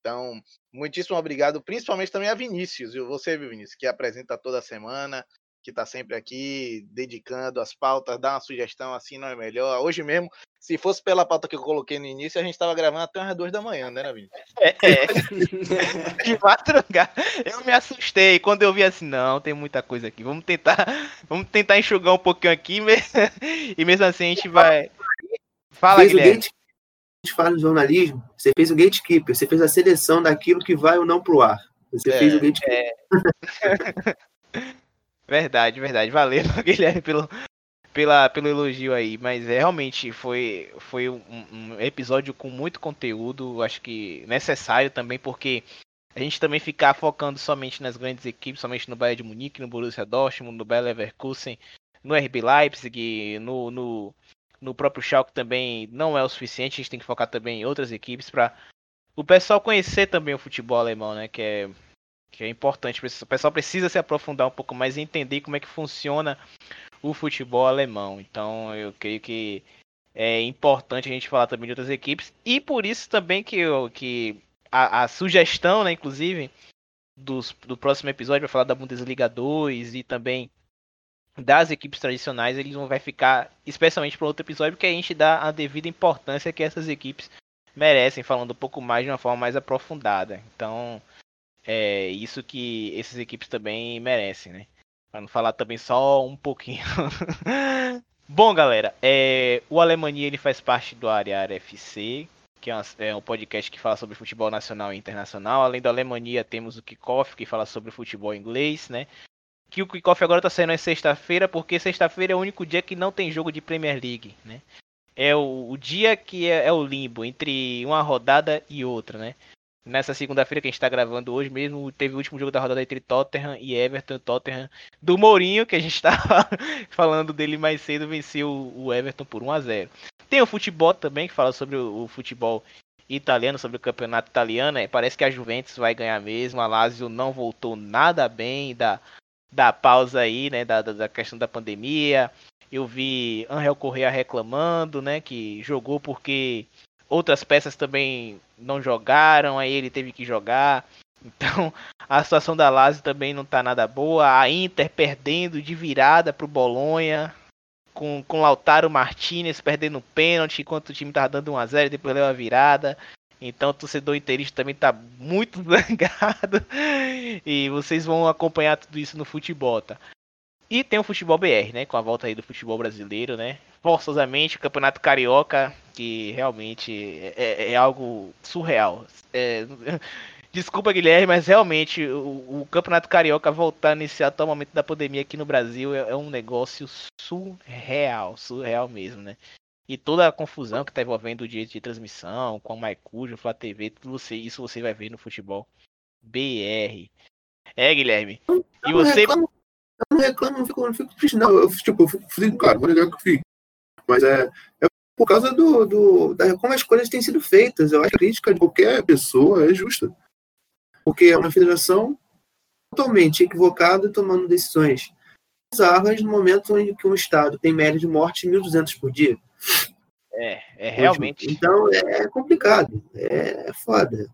Então, muitíssimo obrigado, principalmente também a Vinícius, e você, Vinícius, que apresenta toda semana, que está sempre aqui dedicando as pautas, dá uma sugestão assim, não é melhor. Hoje mesmo, se fosse pela pauta que eu coloquei no início, a gente estava gravando até umas duas da manhã, né, Navinho? É, é. de madrugada. Eu me assustei quando eu vi assim, não, tem muita coisa aqui. Vamos tentar, vamos tentar enxugar um pouquinho aqui e mesmo assim a gente vai. Fala, fez Guilherme. Gate... A gente fala no jornalismo, você fez o gatekeeper, você fez a seleção daquilo que vai ou não pro ar. Você é, fez o gatekeeper. É. Verdade, verdade. Valeu, Guilherme, pelo, pela, pelo elogio aí. Mas é, realmente foi, foi um, um, episódio com muito conteúdo. Acho que necessário também, porque a gente também ficar focando somente nas grandes equipes, somente no Bayern de Munique, no Borussia Dortmund, no Bayer Leverkusen, no RB Leipzig, no, no, no próprio Schalke também não é o suficiente. A gente tem que focar também em outras equipes para o pessoal conhecer também o futebol alemão, né? Que é que é importante. O pessoal precisa se aprofundar um pouco mais e entender como é que funciona o futebol alemão. Então, eu creio que é importante a gente falar também de outras equipes. E por isso também que, eu, que a, a sugestão, né, inclusive, dos, do próximo episódio vai falar da Bundesliga 2 e também das equipes tradicionais, eles vão vai ficar especialmente para outro episódio, porque a gente dá a devida importância que essas equipes merecem, falando um pouco mais de uma forma mais aprofundada. Então, é isso que essas equipes também merecem, né? Para não falar também só um pouquinho. Bom, galera, é, o Alemanha ele faz parte do Área FC, que é, uma, é, um podcast que fala sobre futebol nacional e internacional. Além da Alemanha, temos o Kickoff, que fala sobre futebol inglês, né? Que o Kickoff agora está saindo em sexta-feira, porque sexta-feira é o único dia que não tem jogo de Premier League, né? É o, o dia que é, é o limbo entre uma rodada e outra, né? Nessa segunda-feira que a gente está gravando hoje mesmo, teve o último jogo da rodada entre Tottenham e Everton. Tottenham do Mourinho, que a gente estava falando dele mais cedo, venceu o Everton por 1 a 0 Tem o futebol também, que fala sobre o futebol italiano, sobre o campeonato italiano. É, parece que a Juventus vai ganhar mesmo. A Lazio não voltou nada bem da, da pausa aí, né? Da, da questão da pandemia. Eu vi Angel Correa reclamando, né? Que jogou porque outras peças também não jogaram, aí ele teve que jogar. Então, a situação da Lazio também não tá nada boa. A Inter perdendo de virada pro Bolonha, com, com Lautaro Martinez perdendo pênalti, enquanto o time tava dando 1 a 0 e depois leu a virada. Então, o torcedor interista também tá muito zangado. e vocês vão acompanhar tudo isso no futebol, tá? E tem o futebol BR, né? Com a volta aí do futebol brasileiro, né? Forçosamente, o Campeonato Carioca, que realmente é, é algo surreal. É... Desculpa, Guilherme, mas realmente o, o, Campeonato Carioca voltar nesse atual momento da pandemia aqui no Brasil é, é um negócio surreal, surreal mesmo, né? E toda a confusão que tá envolvendo o direito de transmissão, com a Maicujo, Flá TV, tudo você, isso você vai ver no futebol BR. É, Guilherme. E você. Eu não reclamo, não fico, não fico triste, não. Eu, tipo, eu fico feliz, claro, vou negar que eu fico. Mas é, é por causa do, do, da como as coisas têm sido feitas. Eu acho que a crítica de qualquer pessoa é justa. Porque é uma federação totalmente equivocada tomando decisões bizarras no momento em que um Estado tem média de morte de 1.200 por dia. É, é realmente. Então é complicado, é, é foda.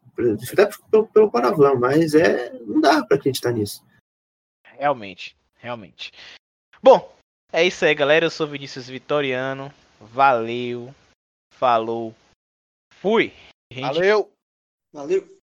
Até pelo, pelo palavrão, mas é, não dá para acreditar nisso. Realmente realmente. Bom, é isso aí, galera. Eu sou Vinícius Vitoriano. Valeu. Falou. Fui. Gente... Valeu. Valeu.